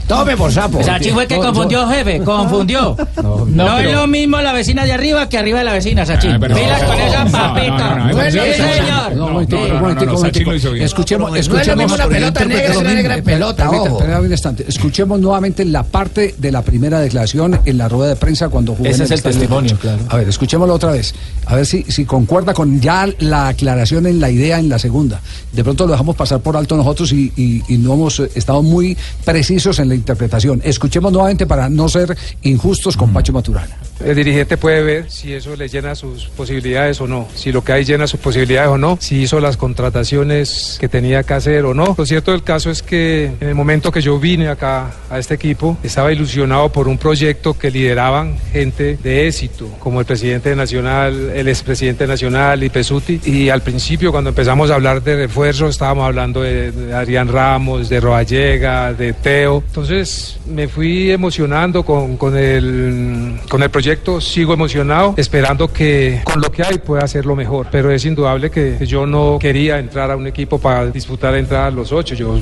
Tome por sapo. O sea, Sachi fue el que confundió, jefe, confundió. No, no, es pero- lo mismo la vecina de arriba que arriba de la vecina, Sachi. Ah, pero- Pilas con esa no, papita. no, no, Bueno, no, sí, no, señor. No, un momentico, un momentico, un momentico. Escuchemos, escuchemos. mismo una pelota negra que una negra en pelota, Permita- ojo. permítame un instante. Escuchemos nuevamente la parte de la primera declaración en la rueda de prensa cuando jugó Ese en es el Estadio testimonio, Cucho. A ver, escuchémoslo otra vez. A ver si, si concuerda con ya la aclaración en la idea en la segunda. De pronto lo dejamos pasar por alto nosotros y, y- y no hemos eh, estado muy precisos en la interpretación. Escuchemos nuevamente para no ser injustos con Pacho Maturana. El dirigente puede ver si eso le llena sus posibilidades o no, si lo que hay llena sus posibilidades o no, si hizo las contrataciones que tenía que hacer o no. Lo cierto del caso es que en el momento que yo vine acá a este equipo, estaba ilusionado por un proyecto que lideraban gente de éxito, como el presidente nacional, el expresidente nacional y Pesuti. Y al principio, cuando empezamos a hablar de refuerzos, estábamos hablando de, de Adrián Ramos, de Roallega, de Teo. Entonces me fui emocionando con, con, el, con el proyecto, sigo emocionado, esperando que con lo que hay pueda hacerlo mejor. Pero es indudable que yo no quería entrar a un equipo para disputar entrar a los ocho. Yo,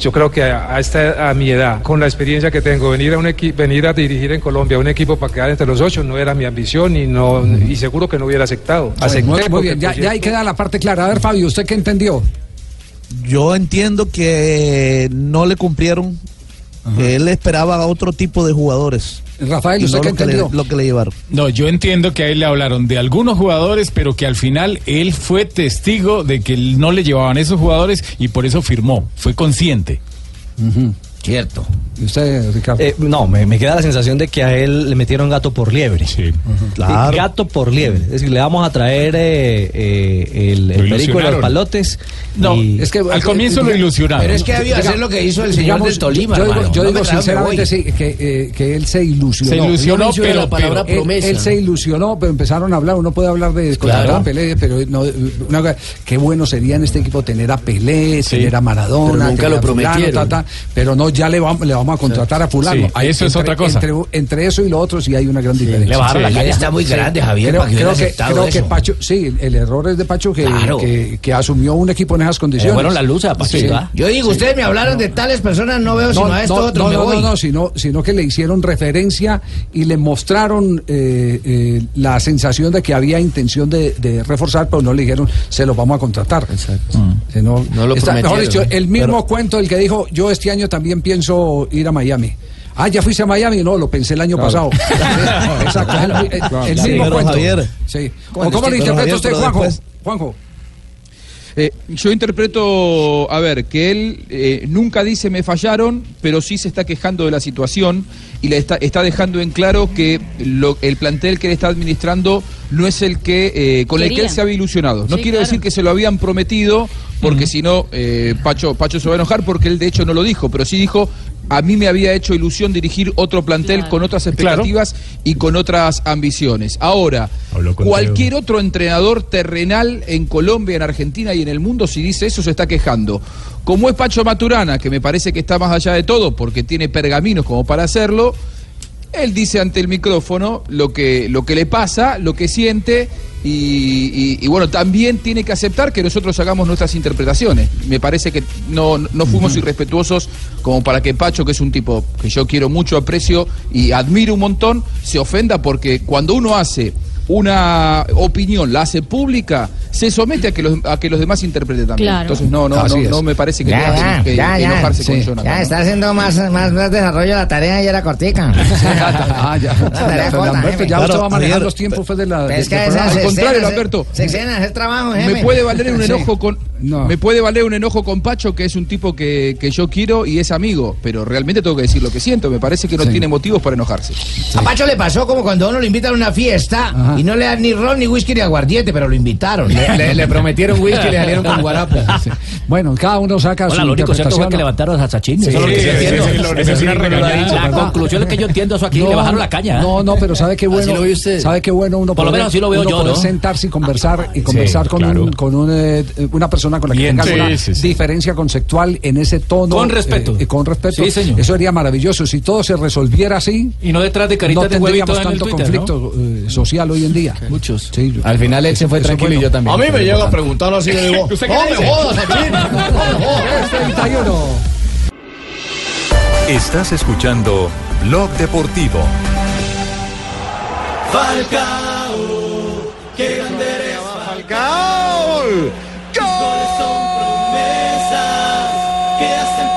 yo creo que a, a esta, a mi edad, con la experiencia que tengo, venir a, un equi- venir a dirigir en Colombia un equipo para quedar entre los ocho no era mi ambición y, no, y seguro que no hubiera aceptado. Acepté Muy, muy bien, ya, ya ahí queda la parte clara. A ver, Fabio, ¿usted qué entendió? Yo entiendo que no le cumplieron. Que Él esperaba a otro tipo de jugadores. Rafael, ¿usted no qué lo que le- entendió? lo que le llevaron. No, yo entiendo que a él le hablaron de algunos jugadores, pero que al final él fue testigo de que no le llevaban esos jugadores y por eso firmó. Fue consciente. Cierto. ¿Y usted, Ricardo? Eh, no, me, me queda la sensación de que a él le metieron gato por liebre. Sí. Claro. Gato por liebre. Es decir, le vamos a traer eh, eh, el, el perico de los palotes. No, y- es que al comienzo lo ilusionaron. Pero es que debió hacer lo que hizo el señor del Tolima, Yo digo, hermano. yo No digo sinceramente sí, que, eh, que él se ilusionó. Se ilusionó, pero- la palabra pero- promesa. Él, él se ilusionó, pero empezaron a hablar. Uno puede hablar de Claro. Pelé, pero no, una cosa, qué bueno sería en este equipo tener a Pelé, tener a Maradona, Pero nunca tener lo a fulano, prometieron. ta, ta, pero no ya le vamos, le vamos a contratar a fulano. Sí, eso es otra cosa. Entre, entre eso y lo otro sí hay una gran diferencia. le bajaron la calle. Está muy grande, Javier, Creo, creo que, creo que. Pacho, sí, el error es de Pacho que, Claro. que, que asumió un equipo en esas condiciones. fueron las luces a Pacho. Yo digo, ustedes me hablaron de tales personas, no veo No, sino a esto no, otro, no, me no, voy. no, no, sino, sino que le hicieron referencia y le mostraron eh, eh, la sensación de que había intención de, de reforzar, pero no le dijeron, se los vamos a contratar. Exacto. No lo mejor prometieron, dicho, ¿no? el mismo Pero- cuento del que dijo, yo este año también pienso ir a Miami. Ah, ya fuiste a Miami, no, lo pensé el año Claro. pasado. Exacto, el, el- el Sí, mismo pero cuento. Javier, Sí. ¿cómo ¿O ¿Cómo lo interpreta usted, Juanjo? después- Juanjo. Eh, yo interpreto, a ver, que él eh, nunca dice me fallaron, pero sí se está quejando de la situación y le está, está dejando en claro que lo- el plantel que él está administrando no es el que eh, con el que él se había ilusionado. No Sí, claro. decir que se lo habían prometido, porque si no, eh, Pacho, Pacho se va a enojar porque él de hecho no lo dijo, pero sí dijo, a mí me había hecho ilusión dirigir otro plantel con otras expectativas y con otras ambiciones. Ahora, cualquier otro entrenador terrenal en Colombia, en Argentina y en el mundo, si dice eso, se está quejando. Como es Pacho Maturana, que me parece que está más allá de todo porque tiene pergaminos como para hacerlo, él dice ante el micrófono lo que, lo que le pasa, lo que siente y, y- y bueno, también tiene que aceptar que nosotros hagamos nuestras interpretaciones. Me parece que no, no fuimos irrespetuosos como para que Pacho, que es un tipo que yo quiero mucho, aprecio y admiro un montón, se ofenda porque cuando uno hace una opinión, la hace pública, se somete a que los, a que los demás interpreten también. Claro. Entonces no, no, no, es. no me parece que Ya, tenga ya, que ya, ya. enojarse con Sí. Jonathan. Ya ¿no? está haciendo más, más, más desarrollo la tarea y era cortica. Ah, ya. La tarea corta, Lamberto, ya usted Claro, va manejando Javier, los tiempos fue de la. Es que programa. esas Al contrario, Alberto. Se a hacer trabajo, Me Jaime. puede valer un enojo con me puede valer un enojo con Pacho que es un tipo que, que yo quiero y es amigo, pero realmente tengo que decir lo que siento, me parece que no tiene motivos para enojarse. A Pacho le pasó como cuando a uno lo invitan a una fiesta y no le dan ni ron, ni whisky, ni aguardiente, pero lo invitaron. Le- le- le prometieron whisky y le salieron con guarapo. Sí. Bueno, cada uno saca Hola, su lo único cierto fue que levantaron a Sachín. Sí, eso es lo que sí, yo sí, entiendo. Eso La conclusión es que yo entiendo eso aquí, No, le bajaron la caña. ¿eh? No, no, pero ¿sabe qué bueno? ¿Sabe qué bueno uno Por lo poder- menos así lo veo yo, ¿no? sentarse y conversar y conversar con, claro. un, con un, eh, una persona con la que Bien, tenga sí. diferencia conceptual en ese tono. Con respeto. eh, y con respeto. Sí, señor. Eso sería maravilloso. Si todo se resolviera así. Y no detrás de caritas no tendríamos tanto Twitter, ¿no? conflicto eh, social hoy en día. Muchos. Sí, Al final él se fue tranquilo y yo también. A mí me llega a preguntar así, le digo, ¿Usted qué no me jodas, Sachin, no me jodas. 31. Estás escuchando Blog Deportivo. Falcao, qué grande eres Falcao. Goles son promesas que hacen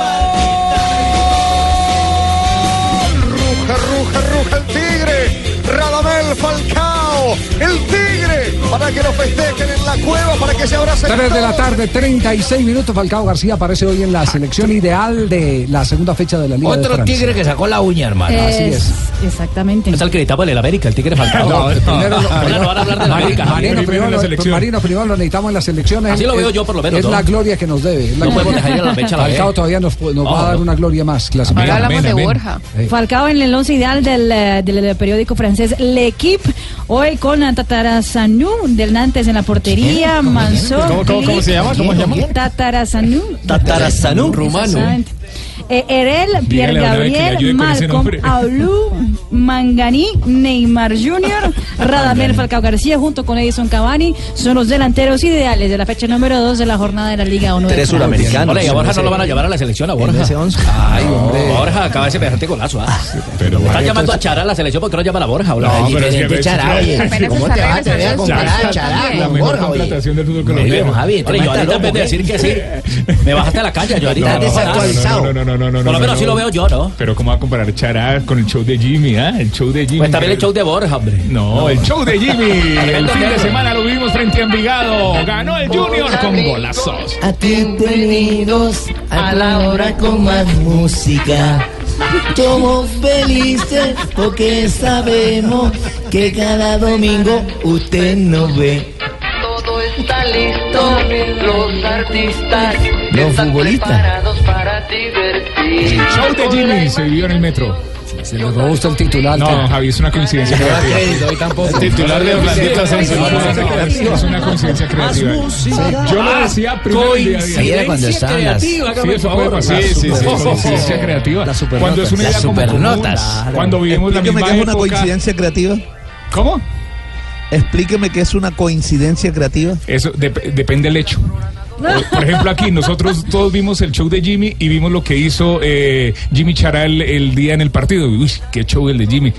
Ruja, ruja, ruja el tigre. Radamel Falcao. El tigre. Para que lo festejen en la cueva, para que se abracen. 3 de la tarde, 36 minutos. Falcao García aparece hoy en la selección ideal de la segunda fecha de la Liga Otro tigre que sacó la uña, hermano. Así es. Exactamente. Es el que necesitaba el América, el Tigre Falcao. No, primero no van a hablar de la América. Marino, primero, Marino, primero lo necesitamos en las selecciones. Así lo veo yo, por lo menos, Es la gloria que nos debe. es la No podemos gloria. dejar ir a la mecha a la Falcao todavía nos, nos va a dar una gloria más. Ahora hablamos de Borja. Falcao en el once ideal del, eh, del, periódico francés L'Equipe, hoy con Tatarasanu del Nantes en la portería, Manso. ¿Cómo- cómo- cómo se llama? ¿Cómo se llama? Tatarasanu. Tatarasanu. Rumano. Exactamente. Eh, Erel, Pierre Gabriel, Malcolm. Aulú, Mangani, Neymar Jr., Radamel Falcao García junto con Edison Cavani son los delanteros ideales de la fecha número 2 de la jornada de la Liga 1. Tres suramericanos. Hola, y a Borja no lo van a llevar a la selección, a Borja. Ay, hombre. Borja acaba de semejante golazo. Ah. Pero Están llamando a Chará a la selección porque no llaman a Borja. No, pero es que Chará, oye. ¿Cómo te vas a atrever a comparar de a Chará con mejor Borja, oye? contratación del fútbol Oye, colombiano. Javi, te Oye, yo ahorita en vez de decir que sí, me bajaste a la caña. Yo ahorita desactualizado. No, no, no, no, no, Por lo no, menos no. así lo veo yo, ¿no? Pero ¿cómo va a comparar Chará con el show de Jimmy, ah? El show de Jimmy. Pues también el show de Borja, hombre. No, el show de Jimmy. El fin de semana lo vivimos frente a Envigado. Ganó el Junior con golazos. Bienvenidos a la hora con más música. Somos felices porque sabemos que cada domingo usted nos ve. Está listo, los artistas Los futbolistas. preparados para divertir. El show de Jimmy se vivió en el metro. Se robó usted el titular. No, Javi, es una coincidencia No creativa. hoy tampoco. El titular de Orlandito Asensio es una coincidencia creativa. Yo lo decía primero el día a día. Ahí era cuando las- Sí, eso puede pasar. Sí, sí, sí, coincidencia creativa. Cuando es una idea Las como común, supernotas. Cuando vivimos la misma qué es una época. coincidencia creativa. ¿Cómo? Explíqueme qué es una coincidencia creativa. Eso dep- depende del hecho. Por- ejemplo, aquí nosotros todos vimos el show de Jimmy y vimos lo que hizo eh, Jimmy Charal el día en el partido. Uy, qué show el de Jimmy.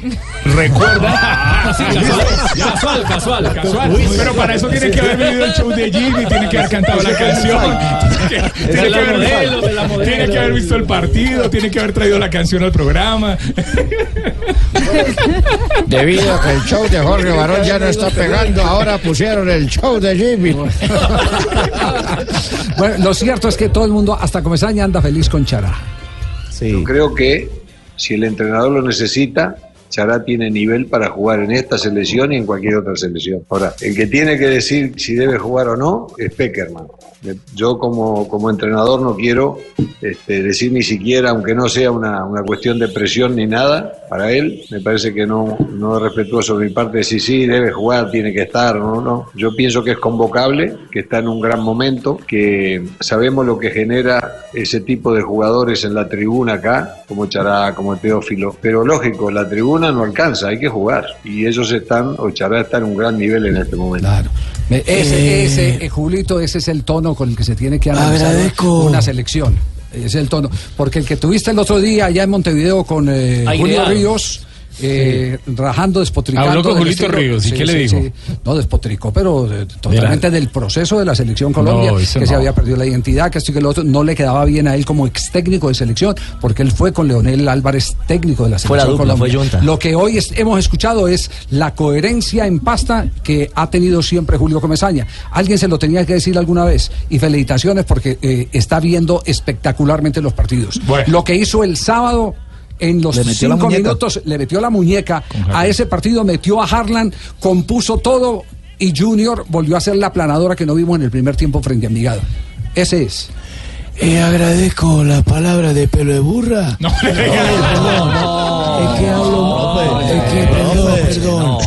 ¿Recuerda? Sí, casual, casual, Casual. Pero para eso tiene que haber vivido el show de Jimmy, tiene que haber cantado la canción, de tiene que haber visto el partido, tiene que haber traído la canción al programa. Debido a que el show de Jorge Barón ya no está pegando, ahora pusieron el show de Jimmy. Bueno, lo cierto es que todo el mundo, hasta Comesaña, anda feliz con Chará. Yo creo que si el entrenador lo necesita, Chará tiene nivel para jugar en esta selección y en cualquier otra selección. Ahora, el que tiene que decir si debe jugar o no es Peckerman. Yo como, como entrenador no quiero este, decir ni siquiera, aunque no sea una, una cuestión de presión ni nada, para él me parece que no, no es respetuoso de mi parte decir sí, debe jugar, tiene que estar, no, no. Yo pienso que es convocable, que está en un gran momento, que sabemos lo que genera ese tipo de jugadores en la tribuna acá, como Chará, como Teófilo, pero lógico, la tribuna no alcanza, hay que jugar y ellos están, o Chará está en un gran nivel en este momento. Me- Ese, ese, eh, Julito, ese es el tono con el que se tiene que analizar una selección. Ese es el tono. Porque el que tuviste el otro día allá en Montevideo con eh. Julio Ríos. Eh, rajando, despotricando. Habló con Julito Ríos, ¿y qué le dijo? No, despotricó, pero eh, totalmente del proceso de la selección Colombia, No, que se había perdido la identidad, que esto y que lo otro, no le quedaba bien a él como ex técnico de selección, porque él fue con Leonel Álvarez, técnico de la Fue la selección dupla, Colombia. fue Junta. Lo que hoy es- hemos escuchado es la coherencia en pasta que ha tenido siempre Julio Comesaña. Alguien se lo tenía que decir alguna vez y felicitaciones porque eh, está viendo espectacularmente los partidos. Lo que hizo el sábado en los cinco minutos le metió la muñeca a ese partido, metió a Harlan, compuso todo y Junior volvió a hacer la planadora que no vimos en el primer tiempo frente a Envigado. Ese es. Eh, agradezco la palabra de pelo de burra. No, Es que hablo. es que, perdón, perdón.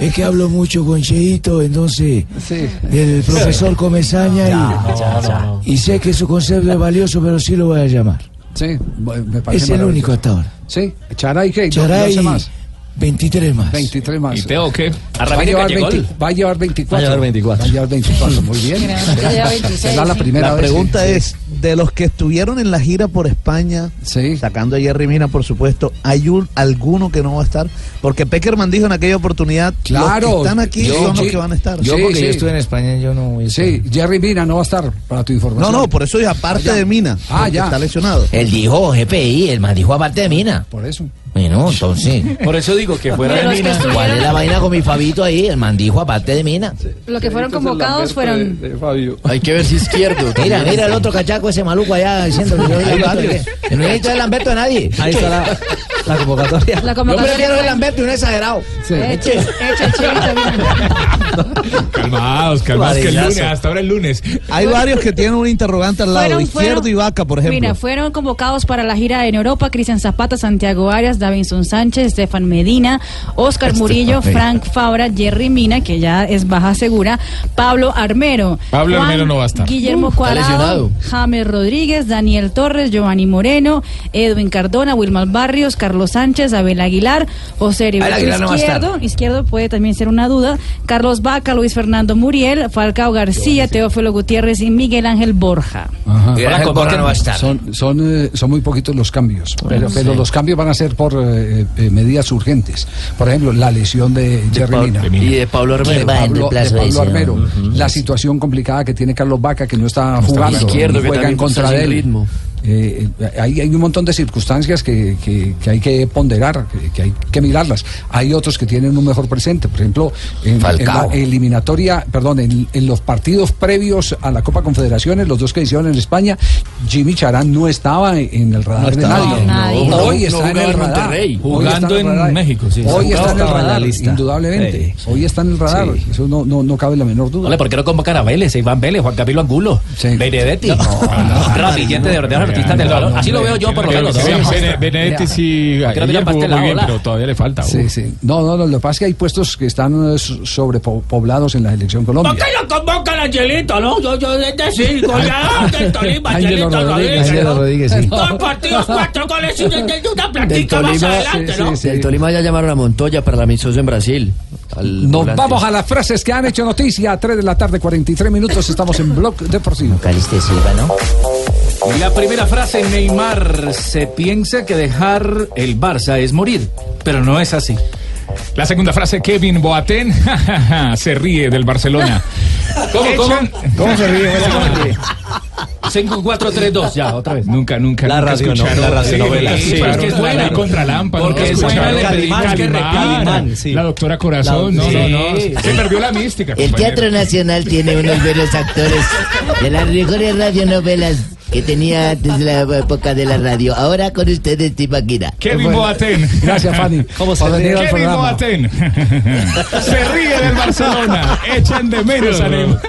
Es que hablo mucho con Cheito, entonces. Del profesor Comesaña y, y sé que su concepto es valioso, pero sí lo voy a llamar. Sí, me parece Es el único hasta ahora. Sí. Charay, 12 más. 23 más. 23 más. ¿Y Teo qué? Va a, llevar 20 va a llevar 24. Va a llevar 24. Va a llevar 24, muy bien. Ya lleva 26, Será la sí. primera La vez. pregunta es, de los que estuvieron en la gira por España, sacando a Jerry Mina, por supuesto, ¿hay un- alguno que no va a estar? Porque Peckerman dijo en aquella oportunidad, Claro. los que están aquí Yo- son los sí. que van a estar. Yo, porque yo estuve en España, yo no voy a Sí, Jerry Mina no va a estar para tu información. No, no, por eso es aparte Allá. de Mina, Ah, ya. está lesionado. Él dijo GPI, el man dijo aparte de Mina. Por eso. Bueno, entonces. Por eso digo que fuera de Mina. ¿Cuál es la vaina con mi Fabito ahí? El man dijo aparte de Mina. Lo que fueron convocados fueron. Hay que ver si izquierdo. Mira, mira el otro cachaco, ese maluco allá diciendo que yo soy Lamberto. ¿qué? Que no necesito el Lamberto de nadie. Ahí está la, la convocatoria. La Yo convocatoria prefiero el fue- Lamberto y un exagerado. Eche, eche el chivito, mira. Calmados, calmados, que el lunes, hasta ahora el lunes. Hay varios que tienen un interrogante al lado, Fueron- izquierdo fueron- y vaca, por ejemplo. Mira, fueron convocados para la gira en Europa Cristian Zapata, Santiago Arias, Davinson Sánchez, Estefan Medina, Oscar Murillo, Frank Fabra, Jerry Mina, que ya es baja segura, Pablo Armero. Pablo Juan Armero no va a estar. Guillermo Uh, Cuadrado. James Rodríguez, Daniel Torres, Giovanni Moreno, Edwin Cardona, Wilmar Barrios, Carlos Sánchez, Abel Aguilar, José Heriberto no. Izquierdo, Izquierdo puede también ser una duda, Carlos Vaca, Luis Fernando Muriel, Falcao García, Teófilo Gutiérrez y Miguel Ángel Borja. Ángel Borja no va a estar. Son, son, eh, son muy poquitos los cambios, pero, sí. pero los cambios van a ser por eh, eh, medidas urgentes. Por ejemplo, la lesión de Jerry Pablo- Mina. de Mina. Y de Pablo Armero. De Pablo, de Armero. La situación complicada que tiene Carlos Vaca, que no está está jugando. izquierdo, y que juega en contra de él. ritmo. Eh, hay, hay un montón de circunstancias que, que- que hay que ponderar, que, que hay que mirarlas. Hay otros que tienen un mejor presente. Por ejemplo, en, en la eliminatoria, perdón, en, en los partidos previos a la Copa Confederaciones, los dos que hicieron en España, Jimmy Charán no estaba en el radar No de nadie. No, nadie. No, Hoy no está en jugaba el en radar. Monterrey. Hoy Jugando está en radar. México, sí. Hoy está en el en radar, indudablemente. Sí. Hoy está en el radar. Sí. Eso no, no, no cabe la menor duda. Vale, ¿por qué no convocar a Vélez, Iván Vélez, Juan Camilo Angulo, Sí. Benedetti, Ramillete de Del balón. Así lo veo yo por lo menos. Bene- ¿no? Bene- Benedetti sí, pero todavía le falta. Sí, sí. No, no, no, lo que pasa es que hay puestos que están eh, sobrepoblados en la selección ¿Por Colombia. qué lo convocan a Angelito, no? Yo, yo, es decir, goleador del Tolima, Angelito Rodríguez. Dos partidos, cuatro goles y una platica más Tolima, adelante, ¿no? del Tolima ya llamaron a Montoya para el amistoso en Brasil. Nos volante. vamos a las frases que han hecho noticia. A 3 de la tarde, 43 minutos. Estamos en Blog Deportivo. Caliste Silva, ¿no? La primera frase, Neymar se piensa que dejar el Barça es morir, pero no es así. La segunda frase, Kevin Boateng se ríe del Barcelona. ¿Cómo, cómo? ¿Cómo se ríe? 5, 4, 3, 2, ya, otra vez. Nunca, nunca, La nunca radio no, la radionovela. Sí, Sí, pero es que es buena. contra lámpara. Porque es buena, le que Calimán, La doctora Corazón, La- no, no, no. Sí. Se perdió la mística, El compañero. Teatro Nacional tiene unos buenos actores de las mejores radionovelas que tenía desde la época de la radio. Ahora con ustedes, Tipaquira. Kevin Boateng. Gracias, Fanny. ¿Cómo se ríe? al Kevin programa. Boateng. se ríe del Barcelona. Echan de menos a Neymar.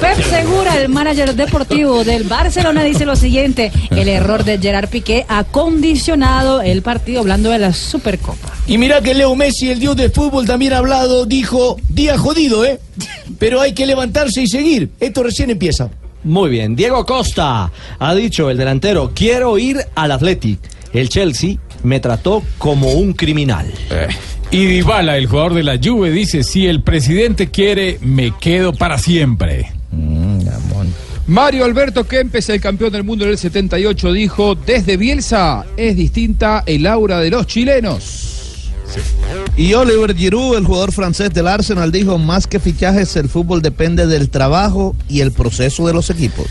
Pep Segura, el manager deportivo del Barcelona, dice lo siguiente: el error de Gerard Piqué ha condicionado el partido, hablando de la Supercopa. Y mira que Leo Messi, el dios del fútbol, también ha hablado, dijo, día jodido, ¿eh? Pero hay que levantarse y seguir. Esto recién empieza. Muy bien. Diego Costa ha dicho el delantero, quiero ir al Athletic. El Chelsea me trató como un criminal. Y Dybala, el jugador de la Juve, dice, si el presidente quiere, me quedo para siempre. Mario Alberto Kempes, el campeón del mundo del 78, dijo, desde Bielsa es distinta el aura de los chilenos. Y Oliver Giroud, el jugador francés del Arsenal, dijo, más que fichajes, el fútbol depende del trabajo y el proceso de los equipos.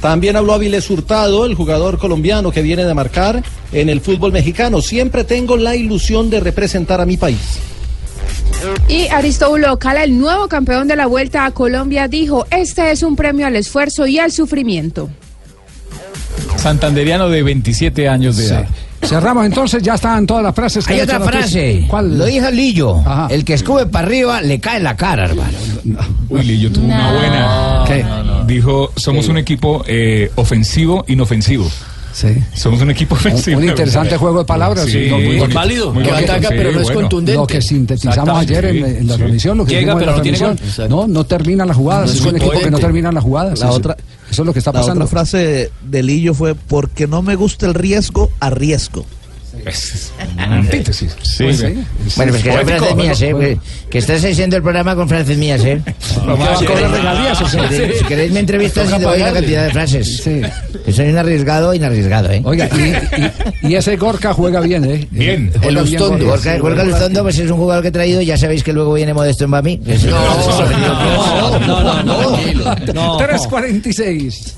También habló Avilés Hurtado, el jugador colombiano que viene de marcar en el fútbol mexicano. Siempre tengo la ilusión de representar a mi país. Y Aristóbulo Cala, el nuevo campeón de la Vuelta a Colombia, dijo, este es un premio al esfuerzo y al sufrimiento. Santanderiano de 27 años de edad. Cerramos entonces, ya están todas las frases. que Hay otra frase. ¿Cuál? Lo dijo Lillo. El que escube para arriba le cae la cara, hermano. Uy, Lillo tuvo una buena. ¿Qué? Dijo, somos un equipo eh, ofensivo, inofensivo. Sí. Somos un equipo ofensivo. Un interesante juego de palabras. Sí, no, muy válido. muy Que bonito, ataca, sí, pero no es bueno. contundente. Lo que sintetizamos ayer en, sí, en la sí. transmisión, lo que Llega, dijimos en pero la no tiene transmisión. gol. No, no termina las jugadas. No es es un equipo que no termina las jugadas. La otra- Eso es lo que está La pasando. otra frase de Lillo fue, porque no me gusta el riesgo, arriesgo. Antítesis. Sí. bien. Bueno, pues que son frases mías, ¿eh? bueno. Que- estás haciendo el programa con frases mías, ¿eh? Vamos a cobrar regalías, o sea. Si queréis- me entrevistas y te doy una cantidad de frases. Que soy un arriesgado inarriesgado, ¿eh? Oiga, y, y- y ese Gorka juega bien, ¿eh? Bien. Juega El bien Ustondo. Gorka. Gorka, Gorka Lustondo, pues es un jugador que he traído. Ya sabéis que luego viene Modesto en Bami. no, no, no, no. 3.46.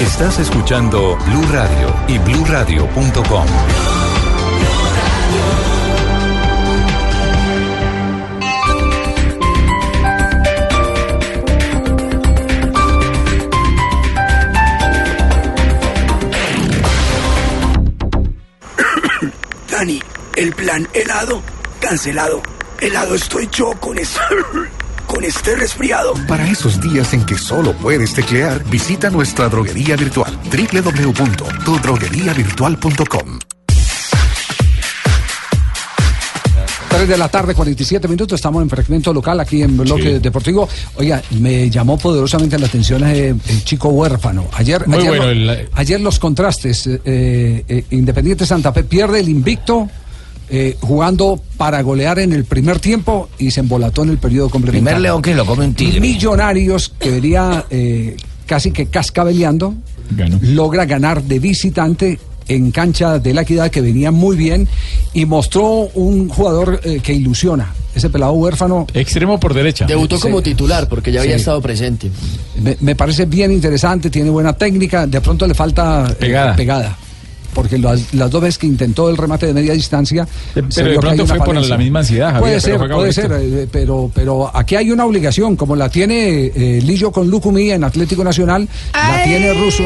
Estás escuchando Blue Radio y bluradio.com. Dani, el plan helado, cancelado. Helado estoy yo con este, con este resfriado. Para esos días en que solo puedes teclear, visita nuestra droguería virtual www.tudrogueriavirtual.com. 3 de la tarde, 47 minutos. Estamos en fragmento local aquí en Bloque Sí. Deportivo. Oiga, me llamó poderosamente la atención eh, el chico huérfano. Ayer, Muy ayer, bueno lo- el- ayer los contrastes. eh, eh, Independiente Santa Fe pierde el invicto. Eh, jugando para golear en el primer tiempo y se embolató en el periodo complementario. Primer león que lo come un tigre. Millonarios, que venía eh, casi que cascabeleando, logra ganar de visitante en cancha de la equidad que venía muy bien y mostró un jugador eh, que ilusiona. Ese pelado huérfano. Extremo por derecha. Debutó como Sí. titular porque ya había Sí. estado presente. Me, me parece bien interesante, tiene buena técnica, de pronto le falta eh, Pegada. pegada. Porque las, las dos veces que intentó el remate de media distancia. Pero se de pronto fue por la misma ansiedad, Javier, Puede pero ser, puede ser, eh, pero, pero aquí hay una obligación, como la tiene eh, Lillo con Lucumí en Atlético Nacional, la tiene Russo.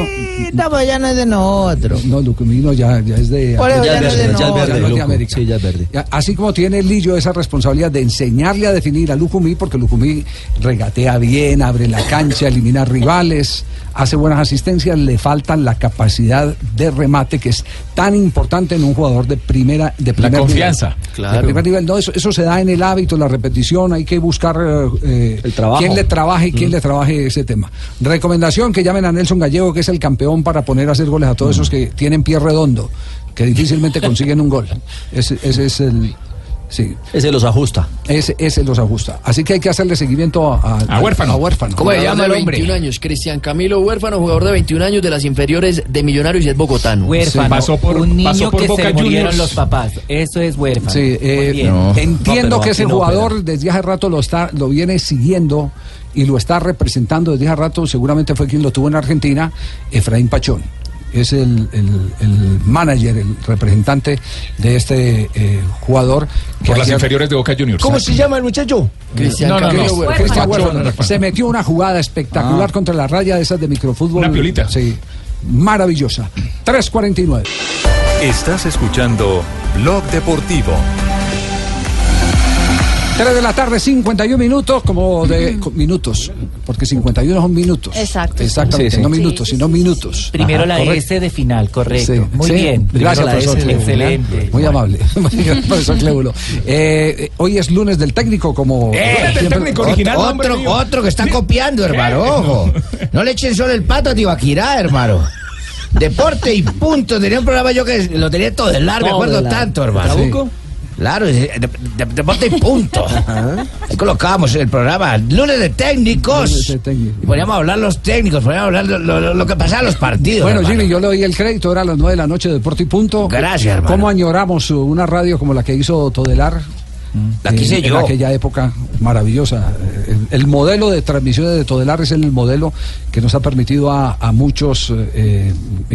No, pues ya no es de nosotros. No, Lucumí no, ya, ya es de. Por eso ya ya no es de ya nosotros. no es de Luco. América. Sí, ya es verde. Ya, Así como tiene Lillo esa responsabilidad de enseñarle a definir a Lucumí, porque Lucumí regatea bien, abre la cancha, elimina rivales, hace buenas asistencias, le faltan la capacidad de remate que es tan importante en un jugador de primera, de primer confianza. nivel. Claro. De primer nivel, no, eso, eso se da en el hábito, la repetición, hay que buscar eh, eh, trabajo. quién le trabaje, quién le trabaje ese tema. Recomendación que llamen a Nelson Gallego, que es el campeón para poner a hacer goles a todos esos que tienen pie redondo, que difícilmente consiguen un gol. Ese, ese es el. Sí. Ese los ajusta. Ese, ese los ajusta. Así que hay que hacerle seguimiento a, a, A Huérfano. a Huérfano. ¿Cómo se llama de hombre. 21 años? Cristian Camilo Huérfano, jugador de 21 años de las inferiores de Millonarios y es bogotano. Huérfano, pasó por- un niño pasó por que Boca se le murieron Juniors. los papás. Eso es huérfano. Sí, eh, no. entiendo No, que ese no, jugador desde hace rato lo está, lo viene siguiendo y lo está representando desde hace rato. Seguramente fue quien lo tuvo en Argentina, Efraín Pachón. Es el, el- el manager, el representante de este eh, jugador. que Por las ayer- inferiores de Boca Juniors. ¿Cómo se llama el muchacho? Cristian No, no. Cristian. Se metió una jugada espectacular contra la raya de esas de microfútbol. Una piolita. Sí, maravillosa. 3.49. Estás escuchando Blog Deportivo. 3 de la tarde, 51 minutos, como de minutos, porque 51 son minutos. Exacto. Exactamente, Sí, sí. no minutos, sino minutos. Primero Ajá, la correcto. S de final, correcto. Sí, Muy sí. bien. Gracias, Primero la profesor. S, Clébulo. Excelente. Muy amable. profesor Clébulo. Eh, eh, hoy es lunes del técnico, como. Eh, el técnico Otro- original, hombre otro, otro que está copiando, hermano. Ojo. No le echen solo el pato a Tibaquirá, hermano. Deporte y punto. Tenía un programa yo que lo tenía todo de largo, me acuerdo tanto, hermano. Claro, de- deporte y punto. Ahí colocábamos el programa lunes de técnicos. Lunes de técnicos. Y poníamos a hablar los técnicos, poníamos a hablar lo, lo- lo que pasaba en los partidos. Bueno, hermano. Jimmy, yo le doy el crédito, era a las 9 de la noche de Deporte y Punto. Gracias, hermano. ¿Cómo añoramos una radio como la que hizo Todelar? La quise en, yo. En aquella época maravillosa. Eh, El, el modelo de transmisiones de Todelar es el modelo que nos ha permitido a, a muchos eh,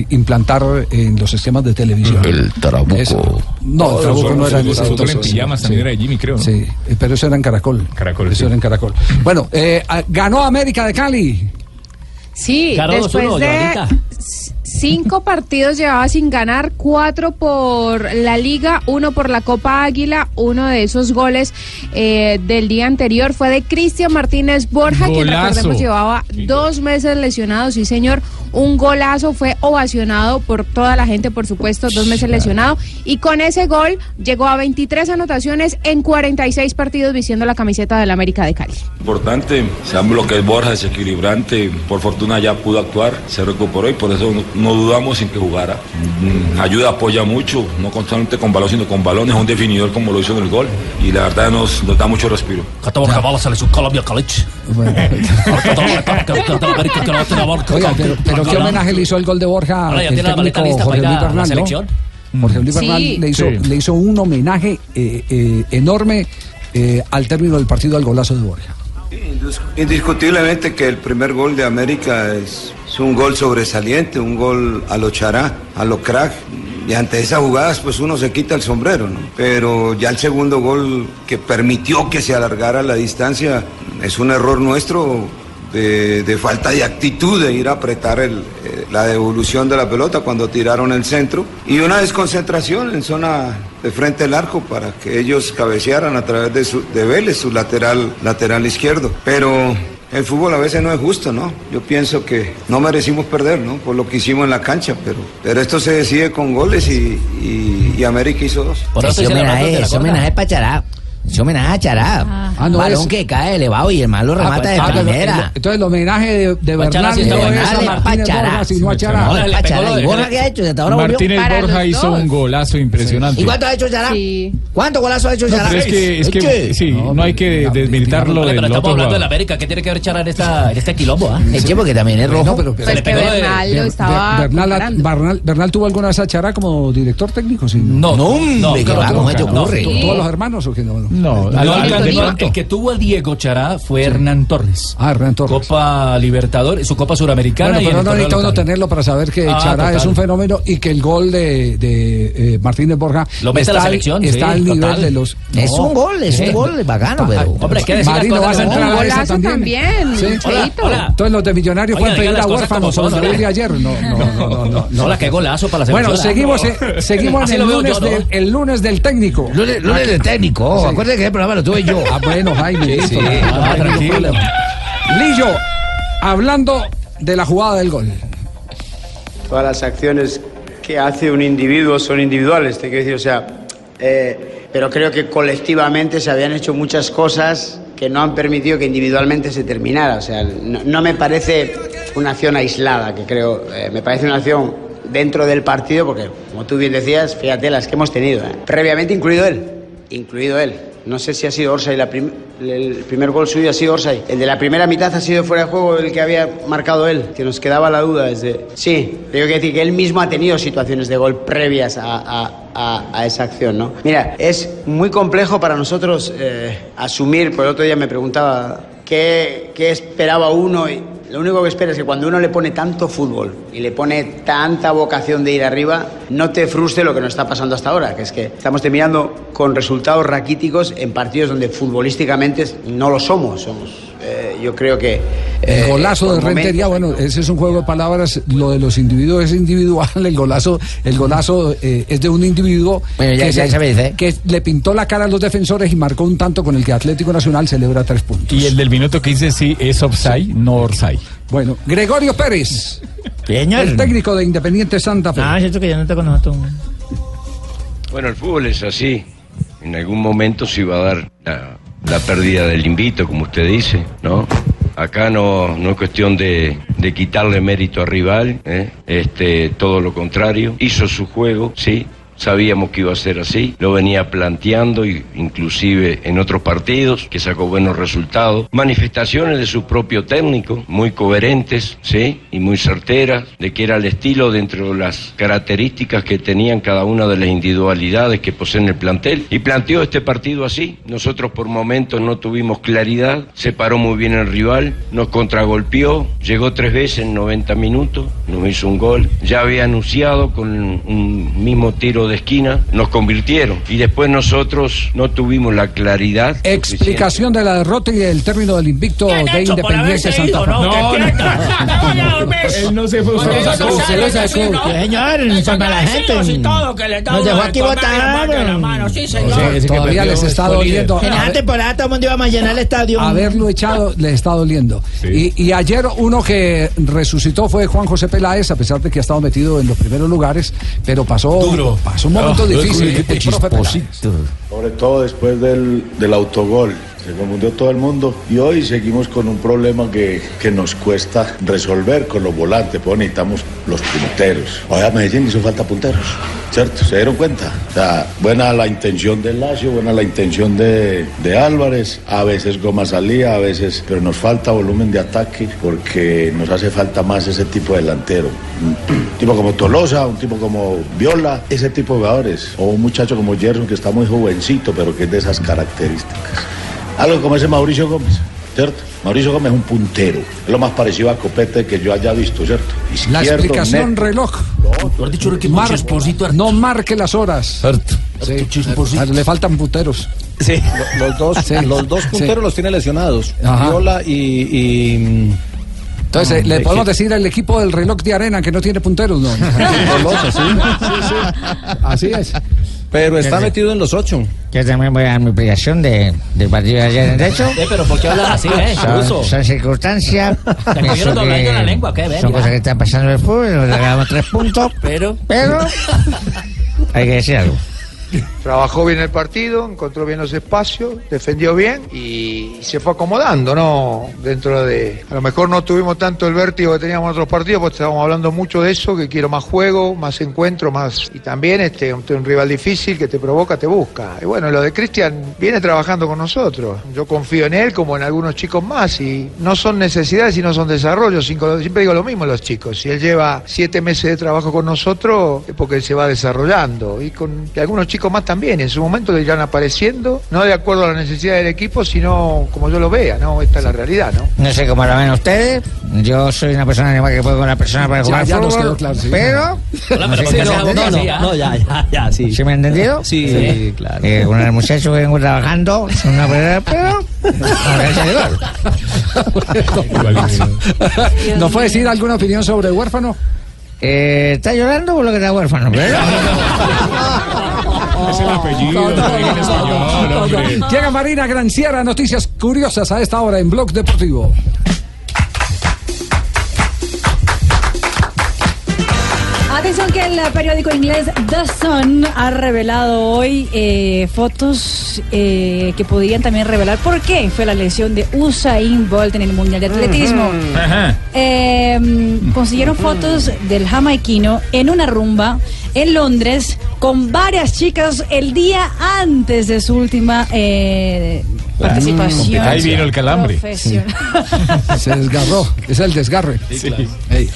implantar en los esquemas de televisión. El Trabuco. Eso. No, el Trabuco no era en ese Fútbol en entonces. pijamas también Sí. era de Jimmy, creo. ¿no? Sí, eh, pero eso era en Caracol. Caracol, Eso sí. era en Caracol. Bueno, eh, ganó América de Cali. Sí, Ganó después 2-1, de cinco partidos llevaba sin ganar, cuatro por la Liga, uno por la Copa Águila, uno de esos goles eh, del día anterior. Fue de Cristian Martínez Borja, quien Golazo. recordemos llevaba dos meses lesionado, sí señor, un golazo. Fue ovacionado por toda la gente, por supuesto, dos meses lesionado, y con ese gol llegó a 23 anotaciones en 46 partidos vistiendo la camiseta del América de Cali. Importante, sabemos lo que es Borja, desequilibrante, por fortuna ya pudo actuar, se recuperó y por eso no, dudamos en que jugara. Mm, Ayuda, apoya mucho, no constantemente con balón, sino con balones, un definidor como lo hizo en el gol y la verdad nos, nos da mucho respiro. Oiga, pero, pero qué homenaje le hizo el gol de Borja Ahora ya el tiene la maleta técnico lista Jorge para Luis a la Bernal, ¿no? selección. Jorge Luis Sí. Bernal le hizo, Sí. le hizo un homenaje eh, eh, enorme eh, al término del partido al golazo de Borja. Indis- Indiscutiblemente que el primer gol de América es, es un gol sobresaliente, un gol a lo chará, a lo crack. Y ante esas jugadas pues uno se quita el sombrero, ¿no? Pero ya el segundo gol que permitió que se alargara la distancia es un error nuestro de, de falta de actitud de ir a apretar el, eh, la devolución de la pelota cuando tiraron el centro y una desconcentración en zona de frente al arco para que ellos cabecearan a través de, su, de Vélez, su lateral, lateral izquierdo. Pero el fútbol a veces no es justo, ¿no? Yo pienso que no merecimos perder, ¿no? Por lo que hicimos en la cancha, pero, pero esto se decide con goles y, y- y América hizo dos. Ese homenaje, ese homenaje para Chará. Ese homenaje a Chará. Ah, no, Balón es- que cae elevado y el malo remata Ah, de pues, primera. Entonces el homenaje de, de Bernal sí no es a Martínez. Borja, sino a Chará. No, el Pachará. ¿Y Borja qué ha hecho? Hasta ahora volvió. Martínez Borja hizo dos. un golazo impresionante. ¿Y cuánto ha hecho Chará? Sí. ¿Cuánto golazo ha hecho No, Chará? pero es que, es que sí, no, hay que desmilitar lo Pero estamos hablando de la. América. ¿Qué tiene que ver Chara en, este quilombo? ah? Eche porque también es rojo. No, pero, Pues Bernal lo Ber- estaba Bernal, tuvo alguna vez a Chará como director técnico, sí. No, No, no, ¿qué no, no, ¿Cómo se te no, ¿Todos los hermanos o qué no? No, No, al- el, al- que de tuvo- pronto. el que tuvo a Diego Chará fue Hernán Torres. Ah, Hernán Torres. Copa Libertadores, su Copa Suramericana. Bueno, pero no necesita uno tenerlo para saber que Ah, Chará total. es un fenómeno y que el gol de, de, eh, Martínez Borja Lo mete la está, al- selección, está sí, al nivel total. de los. Es No. un gol, es un Eh, gol bacano, pero. Hombre, que decir Marino, cosas vas a entrar a esa también. Sí. Entonces los de Millonarios pueden pedir a huérfanos como o los de ayer. No, no, no, no, no, no. Hola, qué golazo para la Bueno, selección. seguimos, No. eh, seguimos en el lunes, del, técnico. Lunes del técnico. Acuérdate que el programa lo tuve yo. Ah, bueno, Jaime. Sí, listo, sí. no, no Ah, ningún tranquilo. Lillo, hablando de la jugada del gol. Todas las acciones que hace un individuo son individuales, te quiero decir, o sea, eh, pero creo que colectivamente se habían hecho muchas cosas que no han permitido que individualmente se terminara. O sea, no, no me parece una acción aislada, que creo, eh, me parece una acción dentro del partido, porque como tú bien decías, fíjate las que hemos tenido, ¿eh? previamente incluido él, incluido él. No sé si ha sido Orsay, el primer gol suyo ha sido Orsay. El de la primera mitad ha sido fuera de juego el que había marcado él, que nos quedaba la duda. Sí, tengo que decir que él mismo ha tenido situaciones de gol previas a, esa acción, ¿no? Mira, es muy complejo para nosotros eh, asumir, por el otro día me preguntaba qué, qué esperaba uno y lo único que espero es que cuando uno le pone tanto fútbol y le pone tanta vocación de ir arriba, no te frustre lo que nos está pasando hasta ahora, que es que estamos terminando con resultados raquíticos en partidos donde futbolísticamente no lo somos. Somos, eh, yo creo que... El eh, golazo de Rentería, bueno, ese es un juego de palabras. Lo de los individuos es individual. El golazo, el golazo eh, es de un individuo Bueno, ya- que, ya se- sabes, ¿eh? que le pintó la cara a los defensores y marcó un tanto con el que Atlético Nacional celebra tres puntos. Y el del minuto que dice sí es offside, no orside. Bueno, Gregorio Pérez, el técnico de Independiente Santa Fe. Ah, cierto que ya no está con nosotros. Bueno, el fútbol es así. En algún momento se iba a dar la, la pérdida del invito, como usted dice, ¿no? Acá no, no es cuestión de, de quitarle mérito al rival, ¿eh? este, todo lo contrario. Hizo su juego, sí. Sabíamos que iba a ser así, lo venía planteando, inclusive en otros partidos, que sacó buenos resultados. Manifestaciones de su propio técnico, muy coherentes, ¿sí? Y muy certeras, de que era el estilo dentro de las características que tenían cada una de las individualidades que poseen el plantel. Y planteó este partido así. Nosotros por momentos no tuvimos claridad, se paró muy bien el rival, nos contragolpeó, llegó tres veces en 90 minutos, nos hizo un gol. Ya había anunciado con un mismo tiro de esquina, nos convirtieron. Y después nosotros no tuvimos la claridad. Explicación de la derrota y el término del invicto de Independiente Santa Fe. Él no se fue. Usted lo sacó, usted lo sacó. Señor, informa a la gente. Nos dejó aquí votar. Sí, todavía les está doliendo. En esa temporada todo el mundo iba a llenar el estadio. Haberlo echado les está doliendo. Y, ayer uno que resucitó fue Juan José Peláez, a pesar de que ha estado metido en los primeros lugares, pero pasó, pasó un momento difícil. el profe Peláez. Sobre todo después del, del autogol. Se confundió todo el mundo y hoy seguimos con un problema que, que nos cuesta resolver con los volantes, pues necesitamos los punteros. Hoy a Medellín hizo falta punteros, ¿cierto? ¿Se dieron cuenta? O sea, buena la intención de Lacio, buena la intención de, de Álvarez, a veces Goma salía, a veces, pero nos falta volumen de ataque porque nos hace falta más ese tipo de delantero. Un tipo como Tolosa, un tipo como Viola, ese tipo de jugadores. O un muchacho como Gerson que está muy jovencito, pero que es de esas características. Algo como ese Mauricio Gómez, ¿cierto? Mauricio Gómez es un puntero. Es lo más parecido a Copete que yo haya visto, ¿cierto? La explicación neto. reloj. Mar- no marque las horas. Sí. Le faltan punteros. Sí. Los dos, Sí. los dos punteros Sí. los tiene lesionados. Ajá. Viola y. y- Entonces, eh, Mm, le ¿de podemos decir al equipo del reloj de arena que no tiene punteros, ¿no? Sí, sí. Así es. Pero está metido en los ocho. Yo también voy a dar mi explicación de, del partido de ayer en derecho. Eh, pero ¿por qué hablas así, eh? Son, son circunstancias. cogieron Pienso doblando que la lengua, ¿qué? Ven, Son ya. cosas que están pasando en el fútbol. Nos regalamos tres puntos. Pero. Pero. Hay que decir algo. Trabajó bien el partido, encontró bien los espacios, defendió bien y se fue acomodando, ¿no? Dentro de. A lo mejor no tuvimos tanto el vértigo que teníamos en otros partidos, porque estábamos hablando mucho de eso, que quiero más juego, más encuentro, más. Y también este, un, rival difícil que te provoca, te busca. Y bueno, lo de Cristian viene trabajando con nosotros. Yo confío en él como en algunos chicos más y no son necesidades y no son desarrollos. Siempre digo lo mismo a los chicos. Si él lleva siete meses de trabajo con nosotros, es porque él se va desarrollando. Y con y algunos chicos más también. En su momento irán apareciendo, no de acuerdo a la necesidad del equipo, sino como yo lo vea, ¿no? Esta es la realidad, ¿no? No sé cómo lo ven ustedes. Yo soy una persona animal que puedo con la persona para Ya, jugar ya nos fútbol, quedó claro, sí. pero... Hola, no pero sé ¿por qué si me no? han No, entendido. no, no, ya, ya, ya, sí. ¿Sí me han entendido? Sí, sí, claro. Eh, con el muchacho vengo trabajando, una pero... ¿Nos puede decir alguna opinión sobre el huérfano? Eh, ¿Está llorando por lo que está huérfano? Es el apellido, en español, hombre. Llega Marina Granciera, noticias curiosas a esta hora en Blog Deportivo. Atención que el periódico inglés The Sun ha revelado hoy eh, fotos eh, que podrían también revelar por qué fue la lesión de Usain Bolt en el Mundial de Atletismo. Eh, consiguieron fotos del jamaiquino en una rumba en Londres con varias chicas el día antes de su última eh, participación. Ahí vino el calambre. profesional. Se desgarró, es el desgarre. Ey.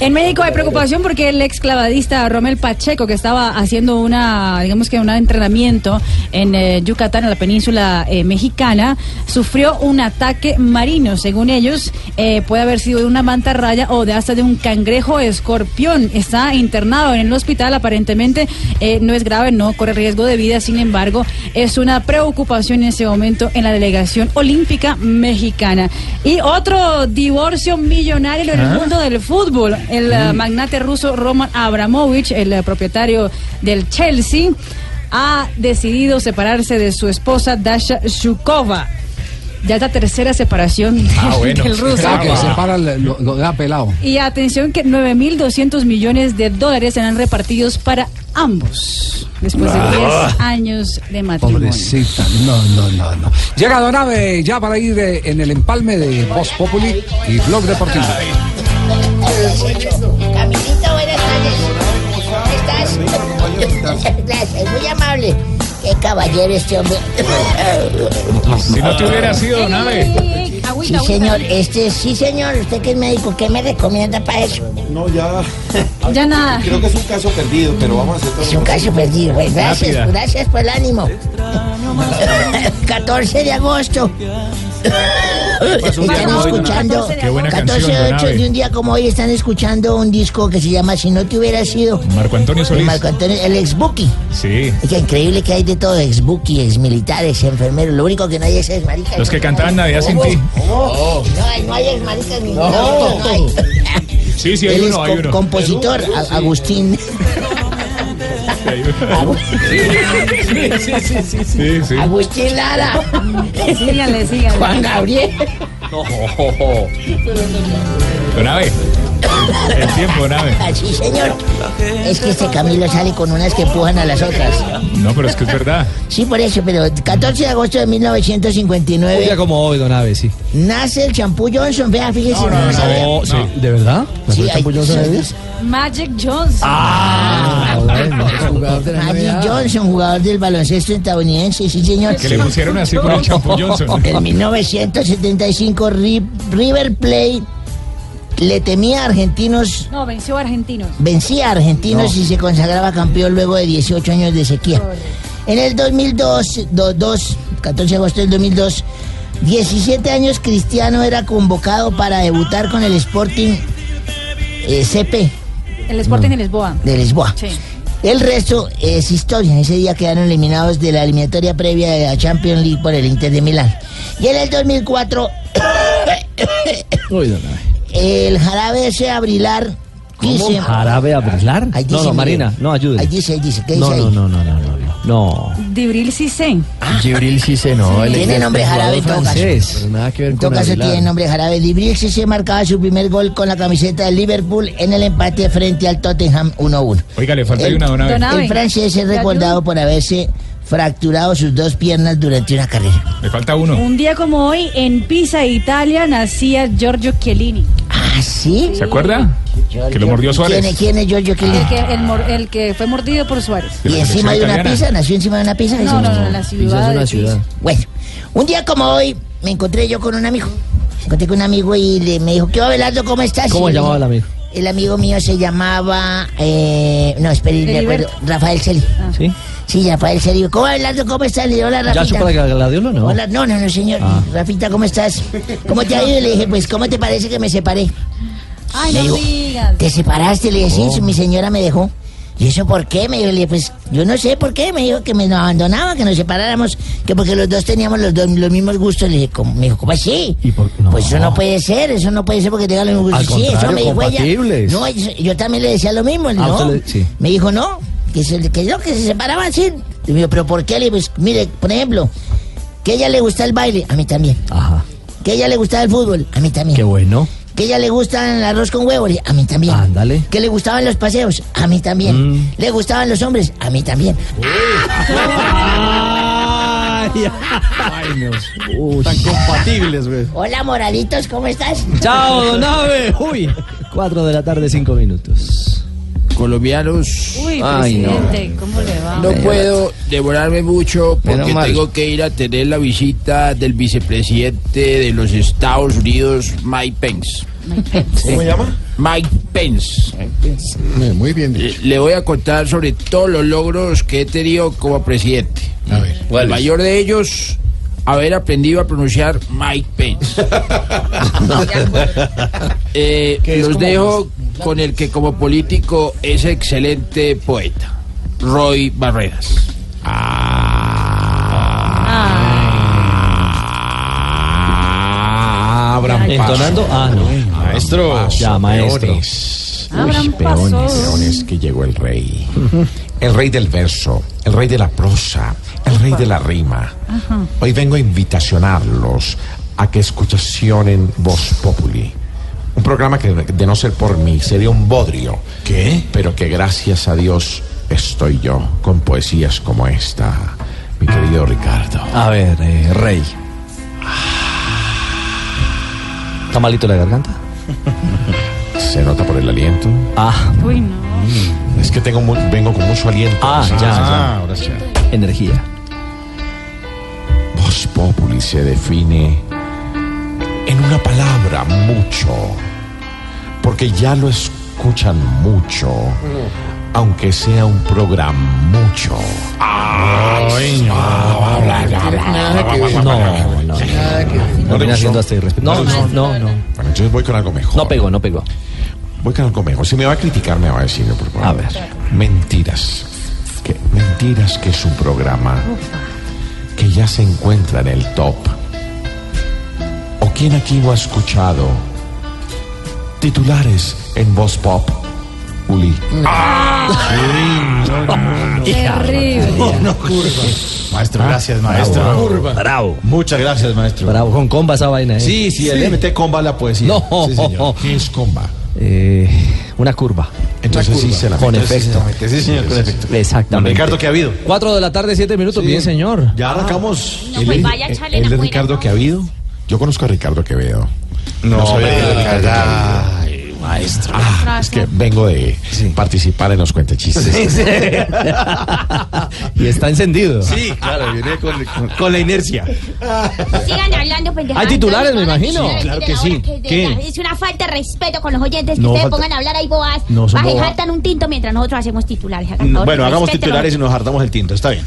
En México hay preocupación porque el ex clavadista Romel Pacheco, que estaba haciendo una, digamos que un entrenamiento en eh, Yucatán, en la península eh, mexicana, sufrió un ataque marino. Según ellos, eh, puede haber sido de una mantarraya o de hasta de un cangrejo escorpión. Está internado en el hospital, aparentemente eh, no es grave, no corre riesgo de vida. Sin embargo, es una preocupación en ese momento en la delegación olímpica mexicana. Y otro divorcio millonario en el Ah. mundo del fútbol. El eh, magnate ruso Roman Abramovich, el eh, propietario del Chelsea, ha decidido separarse de su esposa Dasha Shukova. Ya es la tercera separación del, del ruso. Ah, que separa, lo, lo da pelado. Y atención que 9.200 millones de dólares serán repartidos para ambos después de 10 Ah. años de matrimonio. Pobrecita, no, no, no, no. Llega Donave ya para ir eh, en el empalme de Voz Populi y Blog Deportivo. Camilito, buenas tardes. ¿Cómo estás? Gracias, muy amable. Qué caballero este hombre. Si no te hubiera sido nave. Sí, señor, este, sí, señor, usted que es médico, ¿qué me recomienda para eso? No, ya. Ya nada. Creo que es un caso perdido, pero vamos a hacer todo. Es un caso perdido, güey. Gracias, Rápida. gracias por el ánimo. 14 de agosto. Están escuchando. Qué buena 14 canción, de don 8 Abe. de un día como hoy están escuchando un disco que se llama Si no te hubiera sido. Marco Antonio Solís. Marco Antonio, el ex Buki. Sí. Es que increíble que hay de todo, ex Buki, ex militares, enfermeros. Lo único que no hay es ex maricas. Los que cantaban Navidad sin ti. No, hay, no hay ex maricas ni No. no, no hay. Sí, sí, hay Él uno, es hay uno. compositor, A- Agustín. Sí, sí, sí, sí. sí. Agustín Lara. Síganle, síganle. Juan Gabriel. Don Abe. El tiempo, Don Abe. Así, señor. Es que este Camilo sale con unas que empujan a las otras. No, pero es que es verdad. Sí, por eso, pero 14 de agosto de Un 1959 día como hoy, don sí. nace el champú Johnson. Vea, fíjese. No, no, no, sí, ¿De verdad? Sí, ¿La hay- Champú Johnson sí? Magic Johnson. Ah, bueno, es jugador de la Magic NBA. Johnson, jugador del baloncesto estadounidense, sí, señor. Que le pusieron así por el champú Johnson. En 1975, Ri- River Plate le temía a argentinos, No, venció a argentinos. vencía a argentinos y se consagraba campeón luego de 18 años de sequía. En el 2002, do- dos- 14 de agosto del 2002, 17 años Cristiano era convocado para debutar con el Sporting eh, CP El Sporting de Lisboa. de Lisboa. Sí. El resto es historia. Ese día quedaron eliminados de la eliminatoria previa de la Champions League por el Inter de Milán. Y en el 2004, Uy, don Abe. El jarabe ese abrilar dice... ¿Jarabe a brislar? Ahí No, dice, no, mire. Marina, no, ayude. Ahí dice, ahí dice. ¿Qué No, dice no, ahí? no, no, no, no, no. No. Dibril Cissé. Gibril Cissé, no. él Tiene nombre jarabe caso. francés, pero nada que ver En con todo caso Aguilar. tiene nombre jarabe. Libril se marcaba su primer gol con la camiseta del Liverpool en el empate frente al Tottenham 1-1. Oiga, le falta ahí El- una Don Abe. Don Abe. El francés es recordado por haberse fracturado sus dos piernas durante una carrera. Le falta uno. Un día como hoy, en Pisa, Italia, nacía Giorgio Chiellini. ¿Ah, sí? ¿Se acuerda? Que lo mordió Suárez. ¿Quién, es- quién es Giorgio Chiellini? El que, el, mor- el que fue mordido por Suárez. ¿Y encima de una pizza? ¿Nació encima de una pizza? No, no, no, en la ciudad. de Pisa. Bueno, un día como hoy me encontré yo con un amigo. Me encontré con un amigo y le, me dijo, ¿qué va, Belardo? ¿Cómo estás? ¿Cómo Y se llamaba el amigo? El amigo mío se llamaba... eh, no, espere, me acuerdo. Rafael Celi. ¿Sí? Sí, ya para el serio. ¿Cómo hablando? ¿Cómo estás? Le digo, hola, Rafita. ¿Ya supo la gladiola o no? Hola, no, no, no, señor. Ah. Rafita, ¿cómo estás? ¿Cómo te ha ido? Le dije, pues, ¿cómo te parece que me separé? Ay, Me no dijo, digas. ¿Te separaste? Le dije, sí, Oh. mi señora me dejó. ¿Y eso por qué? Me dijo, le dije, pues yo no sé por qué. Me dijo que me nos abandonaba, que nos separáramos, que porque los dos teníamos los, dos, los mismos gustos. Le dije, ¿cómo? Me dijo, ¿cómo así? Pues eso no puede ser, eso no puede ser porque tenga los mismos Al gustos. Sí, eso contrario, me dijo ella. compatibles. No, yo también le decía lo mismo. Ah, No, le- sí. me dijo, no, que, se, que no, que se separaban así. Y me dijo, ¿pero por qué? Le pues mire, por ejemplo, que a ella le gusta el baile, a mí también. Ajá. Que a ella le gusta el fútbol, a mí también. Qué bueno. Que a ella le gustan el arroz con huevo, a mí también. Ándale. Que le gustaban los paseos, a mí también. Mm. Le gustaban los hombres, a mí también. Tan compatibles, güey. Hola, moraditos, ¿cómo estás? Chao, don Abe. Uy, 4 de la tarde, 5 minutos. Colombianos. Uy, Ay, no. presidente, ¿cómo le va? No puedo demorarme mucho porque tengo que ir a tener la visita del vicepresidente de los Estados Unidos, Mike Pence. ¿Cómo se llama? Mike Pence. Muy bien Le, le voy a contar sobre todos los logros que he tenido como presidente. A ver. El mayor de ellos, haber aprendido a pronunciar Mike Pence. Eh, los dejo con el que como político es excelente poeta, Roy Barreras. Abran Entonando. Ah, no. Maestro. Ya, maestro. Peones. Abran peones, peones, que llegó el rey. El rey del verso, el rey de la prosa, el rey de la rima. Ajá. Hoy vengo a invitacionarlos a que escuchacionen Voz Populi. Un programa que de no ser por mí sería un bodrio. ¿Qué? Pero que gracias a Dios estoy yo con poesías como esta, mi querido Ricardo. A ver, eh, Rey. ¿Está malito la garganta? ¿Se nota por el aliento? Ah, Uy, no. Es que tengo vengo con mucho aliento. ah, ya, sí. ya. ahora sí. Energía. Voz Populi se define en una palabra, mucho. Porque ya lo escuchan mucho, aunque sea un programa mucho. No, no, no. No viene haciendo hasta irrespetuoso. No, no, no, no. Bueno, entonces voy con algo mejor. No pegó, no pegó. Voy con algo mejor. Si me va a criticar, me va a decir. Por favor. A ver. Mentiras. Que, mentiras que es un programa que ya se encuentra en el top. ¿O quién aquí no ha escuchado titulares en Voz Pop? Uli. Terrible. Maestro, gracias, maestro. Bravo. Muchas gracias, maestro. Bravo, con comba esa vaina, ¿eh? Sí, sí, el MT comba la poesía. No. Sí, señor. ¿Qué es comba? Eh, una curva. Entonces sí se la Con mete. efecto. Sí, señor, con efecto. Exactamente. Ricardo, ¿qué ha habido? 4 de la tarde, 7 minutos. Bien, señor. Ya arrancamos. No, pues vaya a echarle ¿Él la es fuera, Ricardo ¿no? que ha habido? Yo conozco a Ricardo Quevedo. No, sabía que era hombre, Ricardo Ricardo. Quevedo. Maestro. Ah, es que vengo de participar en los cuentachistes. y está encendido. Sí, claro, viene con, con- con la inercia. Sigan hablando pendejadas. Hay titulares, me No, no, imagino. Claro que sí. Es una falta de respeto con los oyentes que No, ustedes falta- pongan a hablar ahí boas. No, son Bajen, bobas. hartan un tinto mientras nosotros hacemos titulares. Bueno, hagamos titulares y nos hartamos el tinto, está bien.